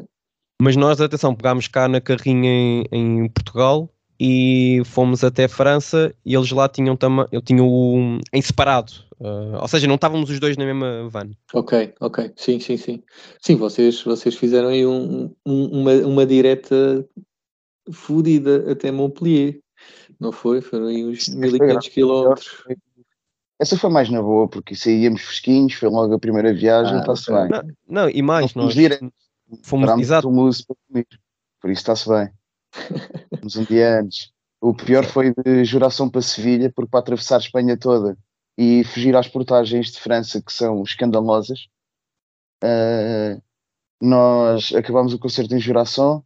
Mas nós, atenção, pegámos cá na carrinha em, em Portugal e fomos até França e eles lá tinham também, eu tinha o em separado, uh, ou seja, não estávamos os dois na mesma van. Ok, ok, sim, sim, sim. Sim, vocês, vocês fizeram aí um, um, uma, uma direta fodida até Montpellier, não foi? Foram aí uns 1500 quilómetros. Essa foi mais na boa, porque saíamos fresquinhos, foi logo a primeira viagem, está-se bem. Não, não, e mais, nós fomos exato. Por isso está-se bem. Uns um dia antes. O pior foi de Juração para Sevilha, porque para atravessar a Espanha toda e fugir às portagens de França, que são escandalosas, uh, nós acabámos o concerto em Juração,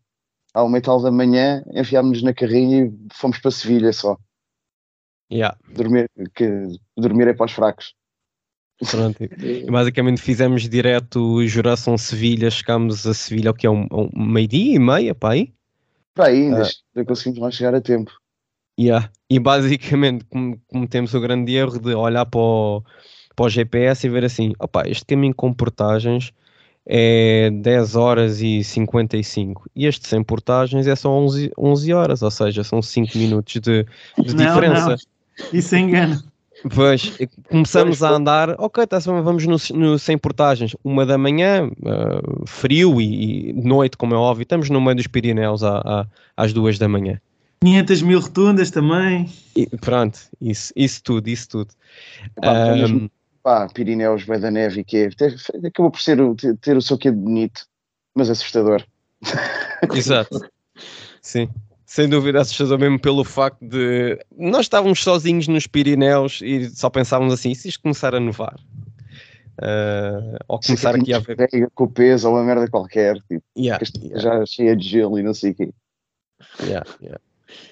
ao metal da manhã, enfiámos-nos na carrinha e fomos para Sevilha só. Yeah. Dormir, que, dormir é para os fracos. Pronto. E basicamente fizemos direto Juração Sevilha, chegámos a Sevilha, o que é um, um meio-dia e meia, para aí? Para aí, ainda uh, conseguimos lá chegar a tempo. Yeah. E basicamente cometemos o grande erro de olhar para o, para o GPS e ver assim: opa, este caminho com portagens é 10 horas e 55 e este sem portagens é só 11, 11 horas, ou seja, são 5 minutos de, de não, diferença. Não. Isso é engano. Pois, começamos a andar, ok, tá, vamos no, no, sem portagens, uma da manhã, uh, frio e, e, noite, como é óbvio, estamos no meio dos Pirineus à, à, às duas da manhã. 500 mil rotundas também. E, pronto, isso, isso tudo, isso tudo. Pá, um, pá, Pirineus, vai da neve, que é, acabou por ser, ter, ter o seu quê de bonito, mas assustador. Exato, sim sem dúvida assustador mesmo pelo facto de nós estávamos sozinhos nos Pirineus e só pensávamos assim, se isto começar a nevar uh, ou começar aqui a ver com peso ou uma merda qualquer tipo, yeah, yeah. já cheia de gelo e não sei o quê yeah, yeah.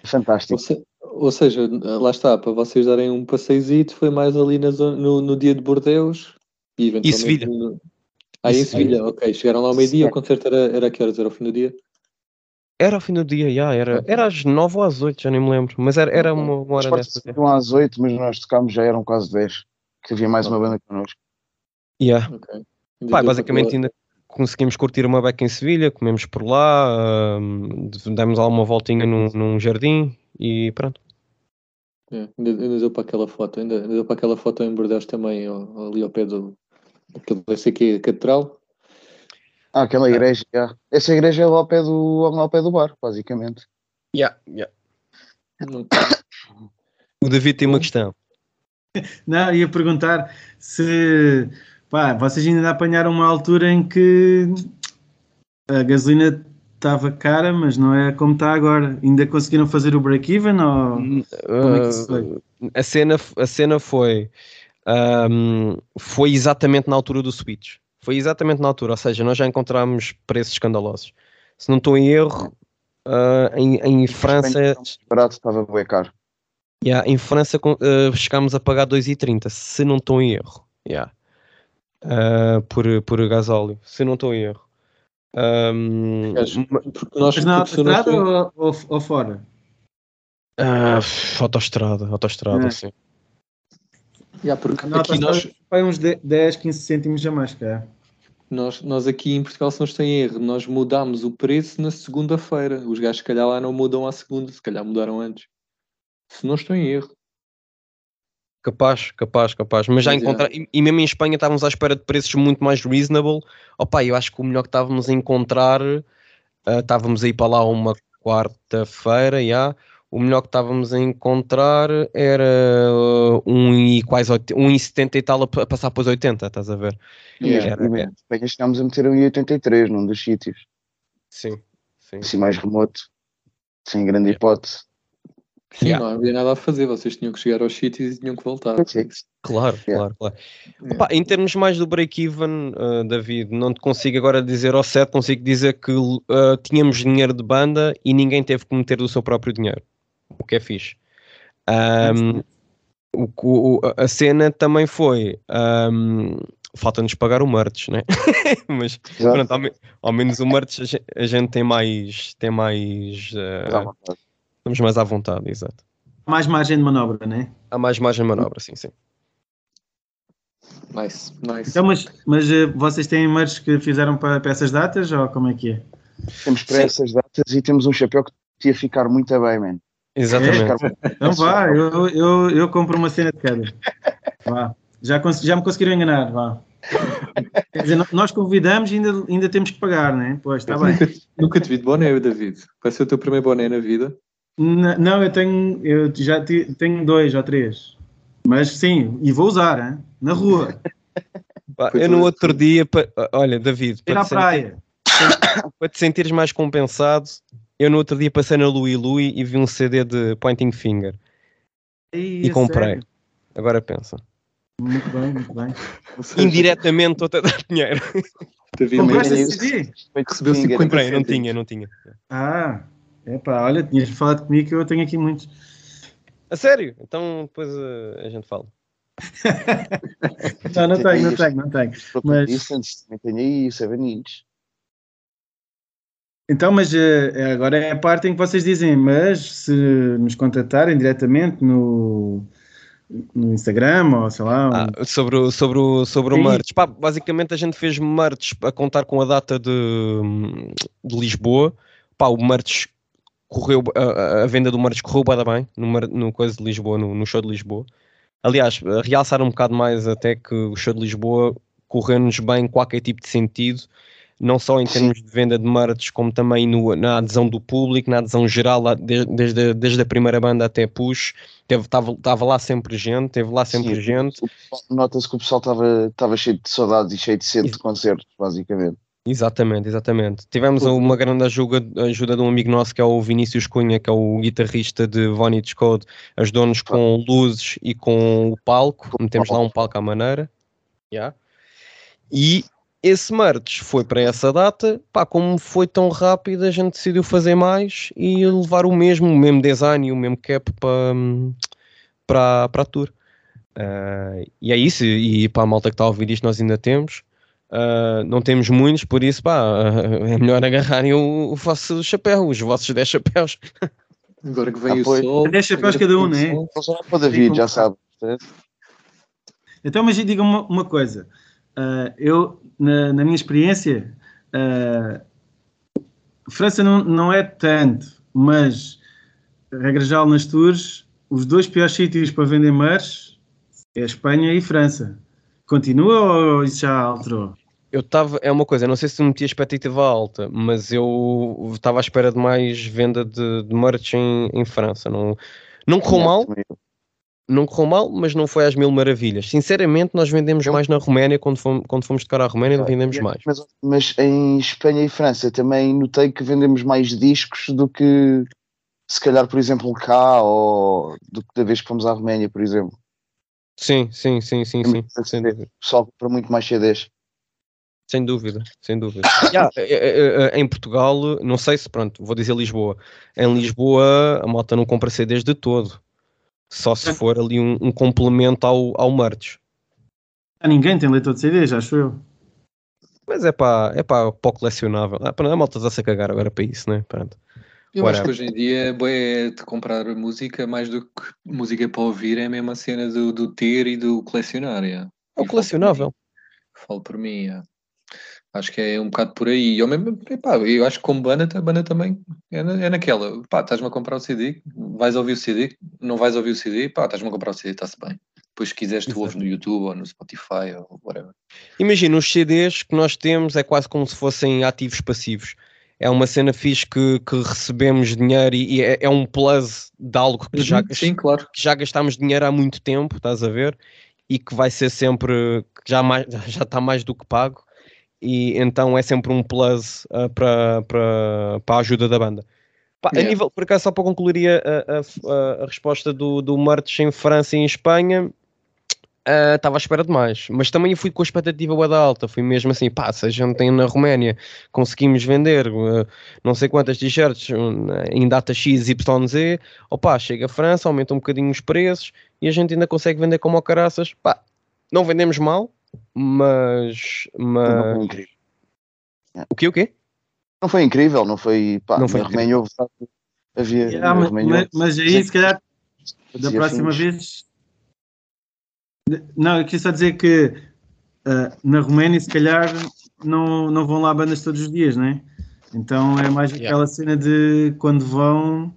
fantástico ou, se, ou, seja, lá está, para vocês darem um passeizito foi mais ali na zona, no, no dia de Bordeus e, e Sevilha no... ah, em Sevilha, ok, chegaram lá ao meio dia, o concerto era, era que horas? Era o fim do dia? Era ao fim do dia, já, era, era às 9 ou às 8, já nem me lembro, mas era, era uma, uma hora dessa. Eram às 8, mas nós tocámos já eram quase 10, que havia mais uma banda connosco. Yeah. Okay. Pá, basicamente ainda conseguimos curtir uma beca em Sevilha, comemos por lá, uh, demos lá uma voltinha num, num jardim e pronto. É, ainda, ainda deu para aquela foto, ainda, ainda deu para aquela foto em Bordeaux também, ali ao pé do. Aquilo deve ser aqui a catedral, ah, aquela ah. igreja, yeah. essa igreja é lá ao pé do, ao pé do bar, basicamente. Yeah, yeah. O David tem uma questão. Não, ia perguntar se pá, vocês ainda apanharam uma altura em que a gasolina estava cara, mas não é como está agora. Ainda conseguiram fazer o break-even ou como é que isso foi? Uh, a cena, a cena foi um, foi exatamente na altura do switch. Foi exatamente na altura, ou seja, nós já encontramos preços escandalosos. Se não estou em erro, uh, em, em França. Barato estava bem caro. Yeah, em França uh, chegámos a pagar 2,30, se não estou em erro. Yeah. Uh, por, por gasóleo, se não estou em erro. Um, nós, na autostrada ou, ou, ou, fora? Uh, autostrada, autostrada, é. sim. Yeah, porque aqui nós... Foi uns 10, 15 cêntimos a mais, cara. Nós, nós aqui em Portugal, se não estou em erro, nós mudámos o preço na segunda-feira. Os gajos, se calhar, lá não mudam à segunda, se calhar mudaram antes. Se não estou em erro. Capaz, capaz, capaz. Mas já encontrar. E, e, mesmo em Espanha estávamos à espera de preços muito mais reasonable. Opa, eu acho que o melhor que estávamos a encontrar. Uh, estávamos a ir para lá uma quarta-feira, já o melhor que estávamos a encontrar era uh, um e quase 1,70 e tal a passar para os 80, estás a ver? Yeah, era, é. chegámos a meter um 1,83 num dos sítios. Sim, sim. Assim mais remoto, sem grande hipótese. Sim, yeah. não havia nada a fazer, vocês tinham que chegar aos sítios e tinham que voltar. Claro, yeah. claro, claro. Yeah. Opa, em termos mais do break-even, uh, David, não te consigo agora dizer ao certo, consigo dizer que uh, tínhamos dinheiro de banda e ninguém teve que meter do seu próprio dinheiro o que é fixe. Um, o, o, a cena também foi. Um, Falta-nos pagar o merch, né? Mas pronto, ao, ao, menos o merch a gente, a gente tem mais. Tem mais uh, estamos mais à vontade, exato. Há mais margem de manobra, né? Há mais margem de manobra, sim, sim. Nice, nice. Então, mas, mas uh, vocês têm merch que fizeram para, para essas datas ou como é que é? Temos para sim. essas datas e temos um chapéu que ia ficar muito bem, man. Exatamente. É, então vá, eu, eu, eu compro uma cena de cada. Vá. Já, já me conseguiram enganar, vá. Quer dizer, nós convidamos e ainda, ainda temos que pagar, né? Pois, está bem. Nunca, nunca te vi de boné, David. Vai ser o teu primeiro boné na vida? Não, eu tenho, eu já tenho dois ou três. Mas sim, e vou usar, hein? na rua. eu no outro dia, olha, David, para, te praia. Sentir, para te sentires mais compensado, eu no outro dia passei na Louis Louis e vi um CD de Pointing Finger. e é comprei. Sério? Agora pensa. Muito bem, muito bem. Indiretamente estou a dar dinheiro. Compraste esse CD? Recebeu 50 Comprei, não tinha, não tinha. Ah, epá, olha, tinhas falado comigo que eu tenho aqui muitos. A sério? Então depois uh, a gente fala. não, não tenho, não tenho, não tenho. Mas... Também tenho aí o Seven Inch. Então, mas uh, agora é a parte em que vocês dizem, mas se nos contatarem diretamente no, no Instagram ou sei lá. Ah, sobre o, sobre o, sobre o merch. Pá, basicamente a gente fez merch a contar com a data de, de Lisboa. Pá, o merch correu, a, a venda do merch correu bem no, no coisa de Lisboa, no, no show de Lisboa. Aliás, realçar um bocado mais até que o show de Lisboa correu-nos bem qualquer tipo de sentido não só em termos Sim. de venda de merch, como também no, na adesão do público, na adesão geral, desde, desde a primeira banda até Push, estava lá sempre gente, teve lá sempre Sim, gente. Nota-se que o pessoal estava cheio de saudades e cheio de sede de concertos, basicamente. Exatamente, exatamente. Tivemos uma grande ajuda, ajuda de um amigo nosso que é o Vinícius Cunha, que é o guitarrista de Vonage Code, ajudou-nos com luzes e com o palco, metemos lá um palco à maneira. Yeah. E esse merch foi para essa data, pá, como foi tão rápido, a gente decidiu fazer mais e levar o mesmo, o mesmo design e o mesmo cap para, para, para a tour. Uh, e é isso, e para a malta que está a ouvir isto, nós ainda temos. Uh, não temos muitos, por isso pá, é melhor agarrarem o, o vosso chapéu, os vossos 10 chapéus. Agora que vem ah, o sol. 10 chapéus cada um, né? Já pode vir, já sabe. Então, mas diga uma, uma coisa. Uh, eu, na, na, minha experiência, uh, França não, não é tanto, mas regra geral nas tours, os dois piores sítios para vender merch é Espanha e França. Continua ou isso já alterou? Eu estava, é uma coisa, não sei se meti a expectativa alta, mas eu estava à espera de mais venda de, de merch em, em França. Não, não correu mal, não correu mal, mas não foi às mil maravilhas. Sinceramente, nós vendemos mais na Roménia, quando fomos, quando fomos tocar à Roménia, vendemos mais. Mas, mas, em Espanha e França também notei que vendemos mais discos do que, se calhar, por exemplo, cá, ou do que da vez que fomos à Roménia, por exemplo. Sim, sim, sim, sim, sim. O pessoal compra muito mais CDs. Sem dúvida, sem dúvida. yeah, é, é, em Portugal, não sei se, pronto, vou dizer Lisboa. Em Lisboa, a malta não compra CDs de todo. Só se for ali um, um complemento ao, ao merch. Ah, ninguém tem leitor de CDs, acho eu. Mas é para é para o colecionável. Ah, a malta está-se a cagar agora para isso, né? Pronto. Eu acho que hoje em dia é de comprar música mais do que música para ouvir, é a mesma cena do, do ter e do colecionar. É o colecionável. Falo por mim, é. Acho que é um bocado por aí. Eu, mesmo, epá, eu acho que como banda, a banda também é, na, é naquela. Pá, estás-me a comprar o CD, vais ouvir o CD, não vais ouvir o CD, pá, estás-me a comprar o CD, está-se bem. Depois, se quiseres, tu ouves no YouTube ou no Spotify ou whatever. Imagina, os CDs que nós temos é quase como se fossem ativos passivos. É uma cena fixe que, que recebemos dinheiro e, e é, é, um plus de algo que, uhum, já, sim, claro. que já gastámos dinheiro há muito tempo, estás a ver? E que vai ser sempre, já, mais, já está mais do que pago e então é sempre um plus uh, para, para, para a ajuda da banda. Pá, yeah. A nível, por acaso, só para concluir a, a, a, resposta do, do Merch em França e em Espanha, estava uh, à espera de mais, mas também fui com a expectativa da alta. Fui mesmo assim, pá, se a gente tem na Roménia, conseguimos vender uh, não sei quantas t-shirts em data X, Y, Z, opá, chega a França, aumenta um bocadinho os preços e a gente ainda consegue vender como caraças. Pá, não vendemos mal, mas. mas... Não foi incrível. O quê? O quê? Não foi incrível, não foi. Pá, não foi Roménia houve. Havia. Yeah, mas, mas, mas, aí, se calhar, da próxima vez. Não, eu queria só dizer que uh, na Roménia, se calhar, não, não vão lá bandas todos os dias, né? Então é mais yeah. aquela cena de quando vão.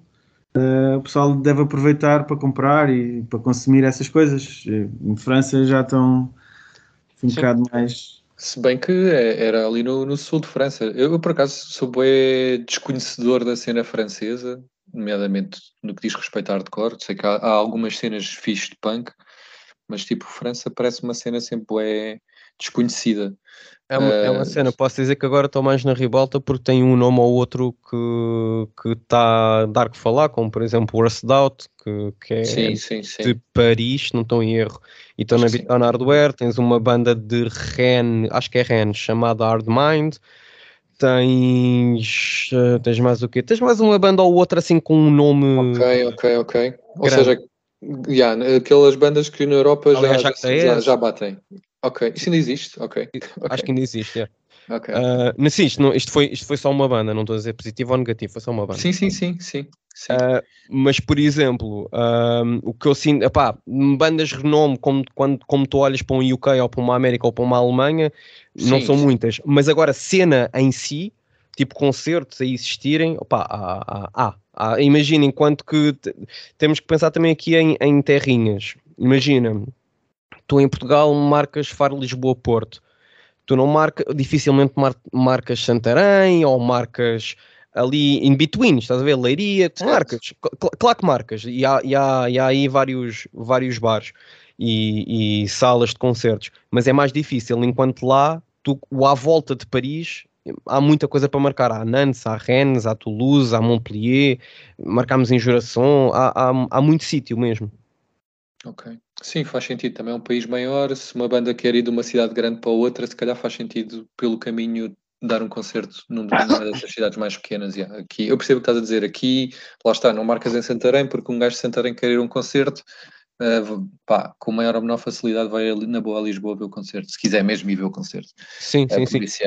Uh, o pessoal deve aproveitar para comprar e para consumir essas coisas. Em França já estão um Sim. bocado mais. Se bem que é, era ali no, no, sul de França. Eu, por acaso, sou bem desconhecedor da cena francesa, nomeadamente no que diz respeito a hardcore. Sei que há, há algumas cenas fixes de punk, mas tipo, França parece uma cena sempre é desconhecida. É uma, é uma, cena, posso dizer que agora estou mais na ribalta porque tem um nome ou outro que está a dar que falar, como por exemplo o Rust Out, que, que é sim, sim, sim. de Paris, não estou em erro, e estou na Bitcoin Hardware, tens uma banda de Ren, acho que é Ren, chamada Hard Mind, tens, uh, tens mais o quê? Tens mais uma banda ou outra assim com um nome... Ok, ok, ok. Ou seja, yeah, aquelas bandas que na Europa já, já, já, já batem. Ok, isso ainda existe? Ok. okay. Acho que ainda existe, é. Okay. Uh, sim, isto, não, isto, foi, isto foi só uma banda, não estou a dizer positivo ou negativo, foi só uma banda. Sim, sim, sim, sim. sim. Uh, mas, por exemplo, uh, o que eu sinto, epá, bandas de renome, como, quando, como tu olhas para um UK ou para uma América ou para uma Alemanha, sim, não são sim. muitas. Mas agora, cena em si, tipo concertos a existirem, opá, há, há, há. Imagina, enquanto que temos que pensar também aqui em, em terrinhas. Imagina, tu em Portugal marcas Faro Lisboa Porto. Tu não marcas, dificilmente mar, marcas Santarém ou marcas ali in between, estás a ver? Leiria, marcas, claro que marcas, e há, e há, e há aí vários, vários bares e, e, salas de concertos, mas é mais difícil, enquanto lá, tu, à volta de Paris, há muita coisa para marcar, há Nantes, há Rennes, há Toulouse, há Montpellier, marcamos em Juração, há, há, há muito sítio mesmo. Ok. Sim, faz sentido. Também é um país maior. Se uma banda quer ir de uma cidade grande para outra, se calhar faz sentido pelo caminho dar um concerto numa dessas cidades mais pequenas. Yeah. Aqui, eu percebo o que estás a dizer. Aqui, lá está, não marcas em Santarém porque um gajo de Santarém quer ir a um concerto. Uh, pá, com maior ou menor facilidade vai na boa a Lisboa ver o concerto, se quiser mesmo ir ver o concerto. Sim, sim, sim.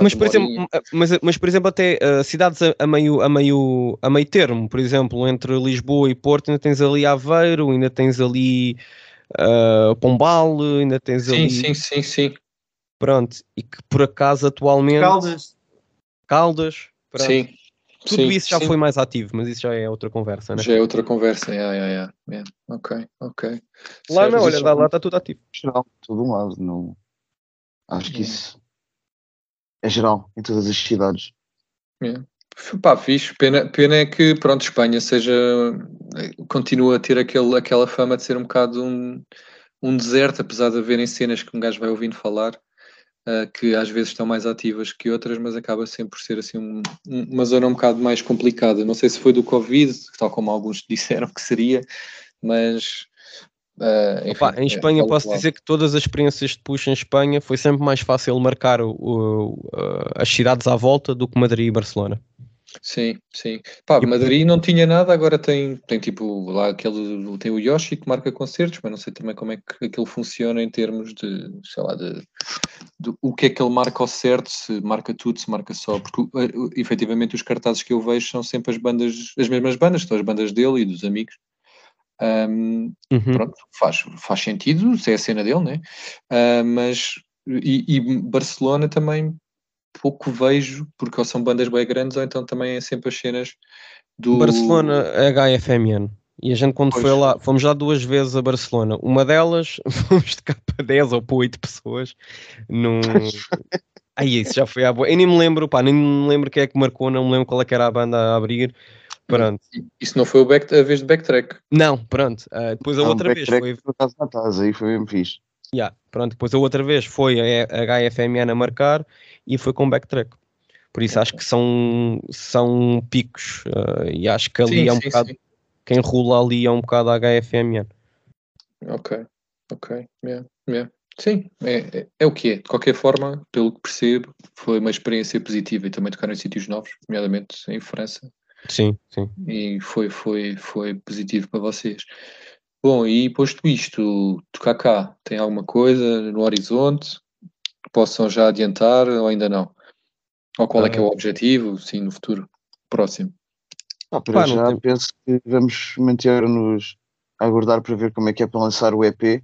mas, por exemplo, mas, mas, por exemplo, até uh, cidades a, a, meio, a, meio, a meio termo, por exemplo, entre Lisboa e Porto, ainda tens ali Aveiro, ainda tens ali uh, Pombal, ainda tens sim, ali. Sim, sim, sim. Pronto, e que por acaso atualmente. Caldas. Caldas. Pronto. Sim. Tudo sim, isso já sim. foi mais ativo, mas isso já é outra conversa, né? Já é outra conversa, yeah, yeah, yeah. yeah. ok, ok. Lá certo, não, olha, lá, lá está tudo ativo. Geral, todo um lado, não. Acho que isso é geral em todas as cidades. Yeah. Pá, fixe. Pena, pena é que, pronto, Espanha seja. continua a ter aquele, aquela fama de ser um bocado um, um deserto, apesar de haverem cenas que um gajo vai ouvindo falar uh, que às vezes estão mais ativas que outras, mas acaba sempre por ser assim um, uma zona um bocado mais complicada. Não sei se foi do Covid, tal como alguns disseram que seria, mas Uh, enfim, Opa, em Espanha é, posso dizer que todas as experiências de push em Espanha foi sempre mais fácil marcar o, o, uh, as cidades à volta do que Madrid e Barcelona. Sim, sim. Pá, e Madrid não tinha nada, agora tem, tem tipo lá aquele, tem o Yoshi que marca concertos, mas não sei também como é que aquilo funciona em termos de, sei lá, de, de o que é que ele marca ao certo, se marca tudo, se marca só, porque uh, efetivamente os cartazes que eu vejo são sempre as bandas, as mesmas bandas, são as bandas dele e dos amigos. Um, uhum. Pronto, faz, faz sentido, se é a cena dele, né? Uh, mas e, e Barcelona também pouco vejo, porque ou são bandas bem grandes, ou então também é sempre as cenas do. Barcelona HFMN. E a gente, quando pois. foi lá, fomos lá duas vezes a Barcelona. Uma delas, fomos de cá para 10 ou para 8 pessoas. Num... Aí, isso já foi à boa. Eu nem me lembro, pá, nem me lembro quem é que marcou, não me lembro qual é que era a banda a abrir. Pronto. Isso não foi o back, a vez de backtrack? Não, pronto. Uh, depois a não, outra vez foi. Por acaso na casa, aí foi mesmo fixe. Yeah, pronto, depois a outra vez foi a HFMN a marcar e foi com backtrack. Por isso acho que são, são picos uh, e acho que ali sim, é um sim, bocado. Sim. Quem rula ali é um bocado a HFMN. Ok, ok. Yeah, yeah. Sim, é, é, é, o que é. De qualquer forma, pelo que percebo, foi uma experiência positiva e também tocar em sítios novos, nomeadamente em França. Sim, sim. E foi, foi, foi positivo para vocês. Bom, e posto isto, tocar cá, tem alguma coisa no horizonte possam já adiantar ou ainda não? Ou qual é que é o ah. objetivo, sim, no futuro próximo? Ah, para Pá, já tem... penso que vamos manter-nos a aguardar para ver como é que é para lançar o EP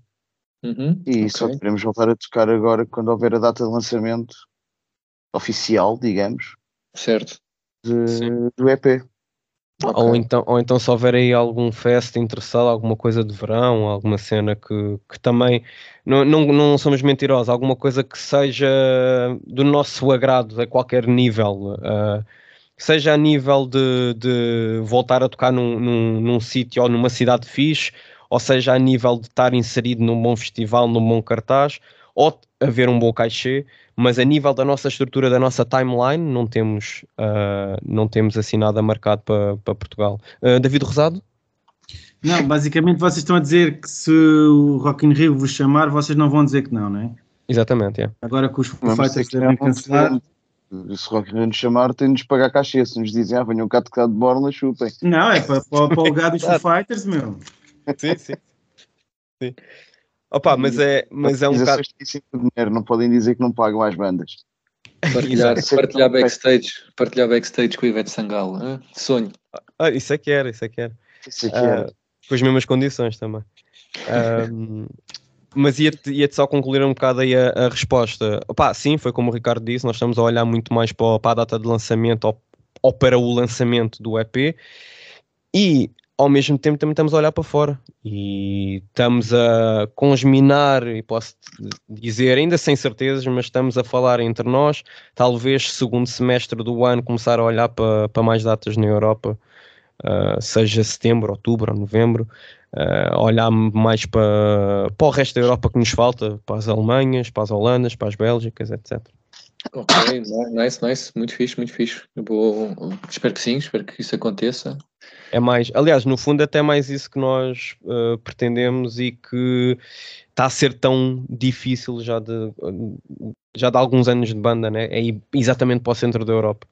uhum, e okay. só devemos voltar a tocar agora quando houver a data de lançamento oficial, digamos, certo. De, do EP. Okay. Ou, então, ou então se houver aí algum fest interessado, alguma coisa de verão, alguma cena que, que também não, não, não somos mentirosos, alguma coisa que seja do nosso agrado a qualquer nível, uh, seja a nível de, de voltar a tocar num, num, num sítio ou numa cidade fixe, ou seja a nível de estar inserido num bom festival, num bom cartaz, ou haver um bom cachê, mas a nível da nossa estrutura, da nossa timeline, não temos, uh, não temos assim nada marcado para, para Portugal. Uh, David Rosado? Não, basicamente vocês estão a dizer que se o Rock in Rio vos chamar, vocês não vão dizer que não, não é? Exatamente, é. Agora que os Foo Fighters devem cancelar... Se o Rock in Rio nos chamar, tem-nos pagar cachê. Se nos dizem, ah, venham cá tocar de borla, chupem. Não, é para, para, para o lugar dos Foo Fighters, meu. Sim, sim. sim. Opa, mas é, mas é um bocado. dinheiro, não podem dizer que não pagam às bandas. Partilhar, partilhar backstage, partilhar backstage com o Ivete Sangalo, hein? sonho. Ah, isso é que era, isso é que era. Isso é que era. Uh, com as mesmas condições também. Um, mas ia-te ia só concluir um bocado aí a, a, resposta. Opa, sim, foi como o Ricardo disse, nós estamos a olhar muito mais para, para a data de lançamento ou, ou para o lançamento do EP. E ao mesmo tempo também estamos a olhar para fora e estamos a consminar, e posso dizer, ainda sem certezas, mas estamos a falar entre nós, talvez segundo semestre do ano começar a olhar para, para mais datas na Europa, uh, seja setembro, outubro ou novembro, uh, olhar mais para, para o resto da Europa que nos falta, para as Alemanhas, para as Holandas, para as Bélgicas, etc. Ok, nice, nice, muito fixe, muito fixe. Eu vou, espero que sim, espero que isso aconteça. É mais, aliás, no fundo, até mais isso que nós uh, pretendemos e que está a ser tão difícil já de, já de alguns anos de banda, né? É ir exatamente para o centro da Europa.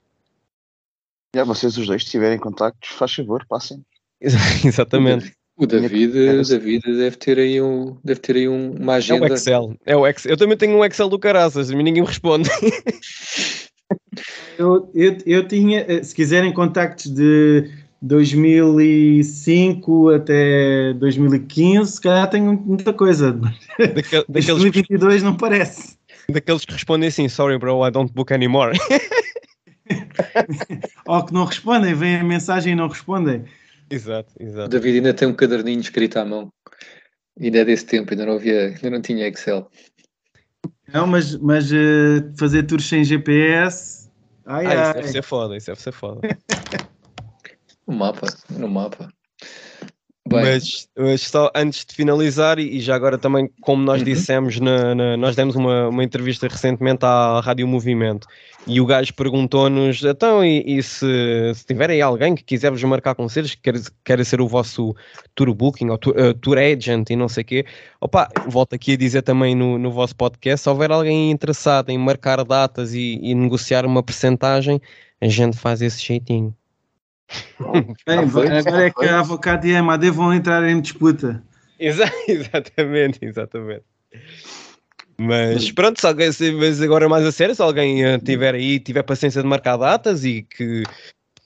Já vocês os dois, se tiverem contactos, faz favor, passem. exatamente. O David, David deve ter aí, um, deve ter aí um, uma agenda. É o Excel. É o Excel. Eu também tenho um Excel do caraças, mas ninguém me responde. eu, eu, eu tinha, eh, se quiserem contactos de 2005 até 2015, se calhar tenho muita coisa. Daquele, 2022 não parece. Daqueles que respondem assim, sorry bro, I don't book anymore. Ou que não respondem, vem a mensagem e não respondem. Exato, exato. O David ainda tem um caderninho escrito à mão. Ainda é desse tempo, ainda não havia, ainda não tinha Excel. Não, mas, mas uh, fazer tours sem GPS. Ai, ah, ai. Isso deve ser foda, isso deve ser foda. no mapa, no mapa. Mas, mas, só antes de finalizar, e, já agora também, como nós uhum. dissemos, na, na, nós demos uma, uma entrevista recentemente à Rádio Movimento e o gajo perguntou-nos: então, e, e se, se tiver aí alguém que quiser vos marcar conselhos, que quer, quer ser o vosso tour booking ou tour, uh, tour agent e não sei o quê, opa, volto aqui a dizer também no, no vosso podcast: se houver alguém interessado em marcar datas e, e negociar uma percentagem, a gente faz esse jeitinho. Bem, agora é que a Avocado e a Amade vão entrar em disputa. Exa exatamente, exatamente. Mas pronto, se alguém, mas agora mais a sério, se alguém uh, tiver aí, tiver paciência de marcar datas e que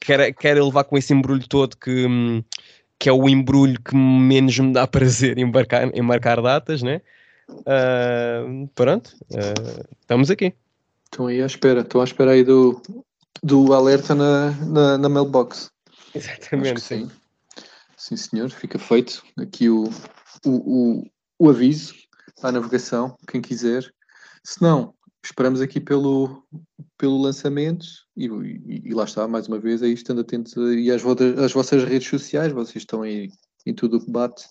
quer, quer levar com esse embrulho todo que, hum, que é o embrulho que menos me dá prazer em marcar, em marcar datas, né? Uh, pronto, uh, estamos aqui. Estão aí à espera, estão à espera aí do, do alerta na, na, na mailbox. Exatamente, sim. Sim, senhor, fica feito aqui o, o, o, o aviso à navegação, quem quiser. Se não, esperamos aqui pelo, pelo lançamento e, e, e, lá está, mais uma vez, aí estando atentos aí às, às vossas redes sociais, vocês estão aí em tudo o que bate.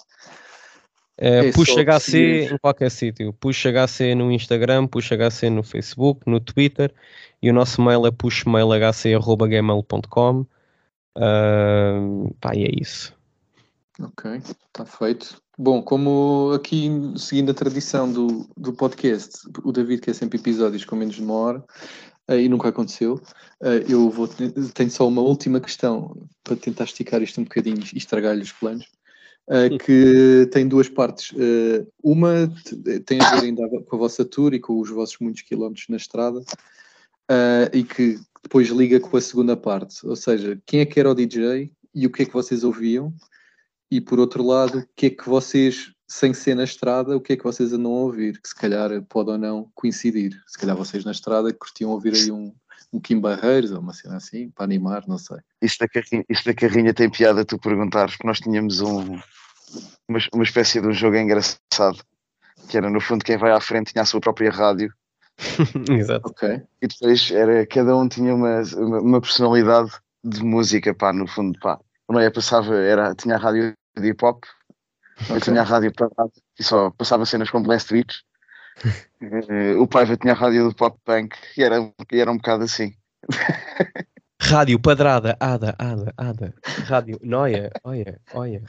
É, é puxa HC em qualquer sítio. Puxa HC no Instagram, puxa HC no Facebook, no Twitter e o nosso mail é pushmailhc.gmail.com. Uh, pá, e é isso. Ok, está feito. Bom, como aqui, seguindo a tradição do, do podcast, o David quer sempre episódios com menos de uma hora, uh, e nunca aconteceu, uh, eu vou, tenho só uma última questão para tentar esticar isto um bocadinho e estragar-lhe os planos. Uh, que tem duas partes. Uh, uma tem a ver ainda com a vossa tour e com os vossos muitos quilómetros na estrada, uh, e que depois liga com a segunda parte, ou seja, quem é que era o DJ e o que é que vocês ouviam, e por outro lado, o que é que vocês, sem ser na estrada, o que é que vocês andam a ouvir, que se calhar pode ou não coincidir. Se calhar vocês na estrada curtiam ouvir aí um, um Kim Barreiros ou uma cena assim, para animar, não sei. Isso da carrinha, isso da carrinha tem piada tu perguntares, porque nós tínhamos um, uma, uma espécie de um jogo engraçado, que era no fundo quem vai à frente tinha a sua própria rádio. Exato. Ok. E depois era, cada um tinha uma, uma, uma personalidade de música, pá, no fundo, pá. O Noia passava, era, tinha a rádio de hip hop, okay. eu tinha a rádio parada e só passava cenas com Blast Beats. Uh, o Paiva tinha a rádio do Pop Punk e era, e era um bocado assim. Rádio Padrada, Ada, Ada, Ada. Rádio Noia, olha, olha.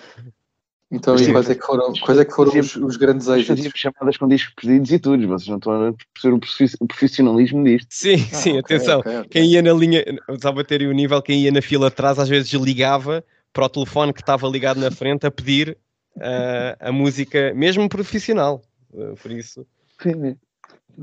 Então, e quais é que foram, quais é que foram os, os grandes êxitos? Chamadas com discos perdidos e tudo, vocês não estão a perceber o profissionalismo disto. Sim, ah, sim, okay, atenção. Okay, okay. Quem ia na linha, só para ter o nível, quem ia na fila atrás às vezes ligava para o telefone que estava ligado na frente a pedir uh, a música, mesmo profissional. Uh, por isso. Sim,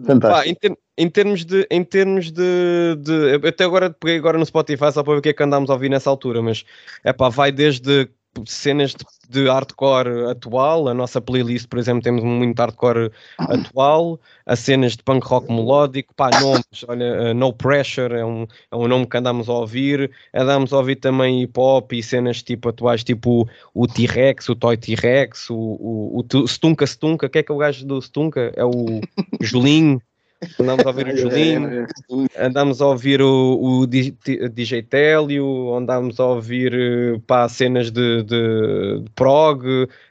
Fantástico. Pá, em, ter, em, termos de, em termos de, de, Até agora peguei agora no Spotify só para ver o que é que andámos a ouvir nessa altura, mas é pá, vai desde cenas de, de, hardcore atual, a nossa playlist, por exemplo, temos muito hardcore atual, a cenas de punk rock melódico, pá, nomes, olha, uh, No Pressure é um, é um nome que andamos a ouvir, andamos a ouvir também hip hop e cenas tipo atuais, tipo o T-Rex, o Toy T-Rex, o, o, o Stunka Stunka, que é que é o gajo do Stunka? É o Julinho. Andámos a ouvir o Julinho, andámos a ouvir o, o DJ Télio, andámos a ouvir eh, pá, cenas de, de, de prog,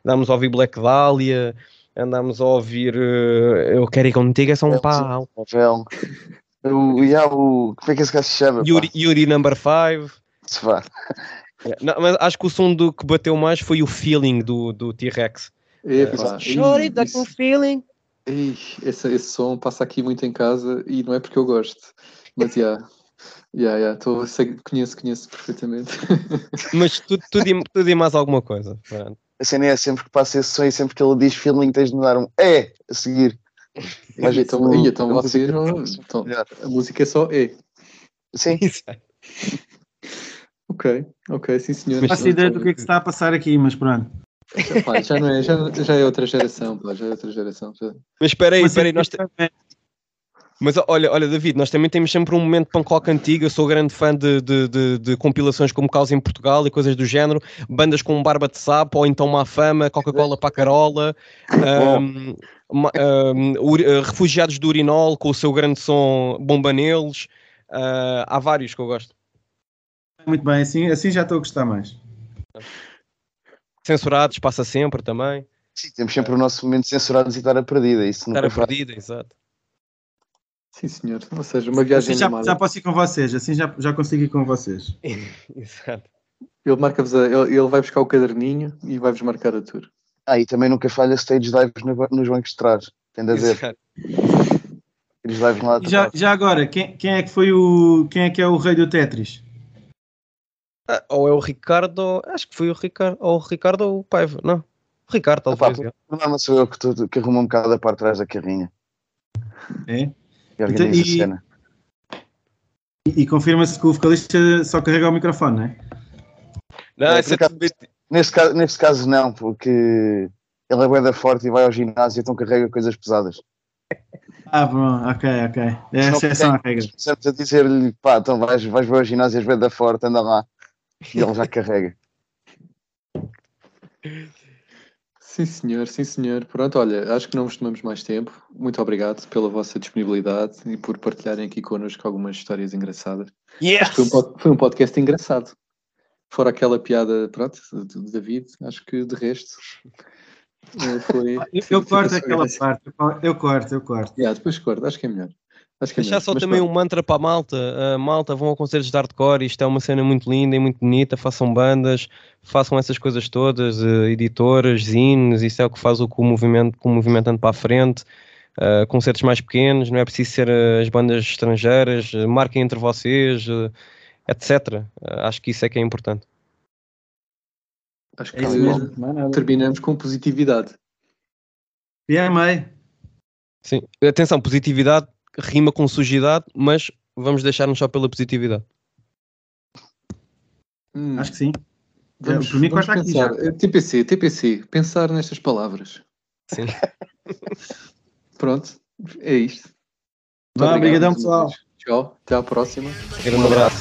andámos a ouvir Black Dahlia, andámos a ouvir uh, Eu Quero Ir Contigo, é só um pau. O, o, como é que esse gajo se chama? Yuri, Yuri Number 5. Se vá. Não, mas acho que o som do que bateu mais foi o feeling do, do T-Rex. Uh, Shorty, that feeling. Ei, esse, esse som passa aqui muito em casa e não é porque eu gosto, mas já. Tô, sei, conheço, conheço perfeitamente. Mas tudo, tudo, e, tudo e mais alguma coisa. a cena é sempre que passa esse som e sempre que ele diz feeling tens de dar um é a seguir. Mas então, tu, então a, vocês, música, então, a música é só E. Sim. ok, ok, sim senhor. Não faço ideia do que é que está a passar aqui, mas pronto. Pá, já, não é, já, já é outra geração, pá, já é outra geração. Já... Mas espera aí, espera aí, nós, te... Mas olha, olha, David, nós também temos sempre um momento punk rock antigo. Eu sou grande fã de, de, de, de compilações como Causa em Portugal e coisas do género, bandas com Barba de Sapo ou então Má Fama, Coca-Cola para a Carola, um, um, eh, Refugiados do Urinol com o seu grande som Bomba Neles. Uh, há vários que eu gosto. Muito bem, assim, assim já estou a gostar mais. Censurados, passa sempre também. Sim, temos sempre o nosso momento censurados e estar a perdida. Isso estar a perdida, exato. Sim, senhor. Ou seja, uma viagem assim já, já posso ir com vocês, assim já, já consigo ir com vocês. Exato. Ele, marca ele, ele vai buscar o caderninho e vai-vos marcar a tour. Ah, e também nunca falha stage dives nos bancos de trás. Tende a dizer. Eles lá já, já agora, quem, quem é que foi o. Quem é que é o rei do Tetris? Ah, ou é o Ricardo, acho que foi o Ricardo, ou o Ricardo ou o Paiva, não. O Ricardo, talvez. Epá, não, não sou eu que, tu, que arrumo um bocado a parte de trás da carrinha. É? E organiza então, e, a cena. E, e confirma-se que o vocalista só carrega o microfone, não é? Não, é, é caso, neste, caso, neste caso não, porque ele é bem forte e vai ao ginásio, então carrega coisas pesadas. Ah, bom, ok, ok. É a exceção à regra. Estamos a dizer-lhe, pá, então vais, vais ver ao ginásio, és bem da forte, anda lá. E ele já carrega. Sim, senhor, sim, senhor. Pronto, olha, acho que não vos tomamos mais tempo. Muito obrigado pela vossa disponibilidade e por partilharem aqui connosco algumas histórias engraçadas. Yes! Foi um, foi um podcast engraçado. Fora aquela piada, pronto, do David, acho que de resto eh, foi. Eu, eu corto aquela parte, eu corto, eu corto. Yeah, depois corto, acho que é melhor. Acho que é Deixar só também um mantra para a malta. Uh, malta, vão a concertos de hardcore. Isto é uma cena muito linda e muito bonita. Façam bandas, façam essas coisas todas, uh, editoras, zines. Isso é o que faz o, que o movimento, com o movimento ande para a frente. Uh, concertos mais pequenos, não é preciso ser as bandas estrangeiras. marquem entre vocês, etc. acho que isso é que é importante. Acho que é terminamos com positividade. E yeah, mãe. Sim, atenção, positividade rima com sujidade, mas vamos deixar-nos só pela positividade. Hum. Acho que sim. Vamos, é, vamos pensar. TPC, TPC, pensar nestas palavras. Sim. Pronto, é isto. Vá, obrigadão pessoal. Tchau, até à próxima. Um abraço.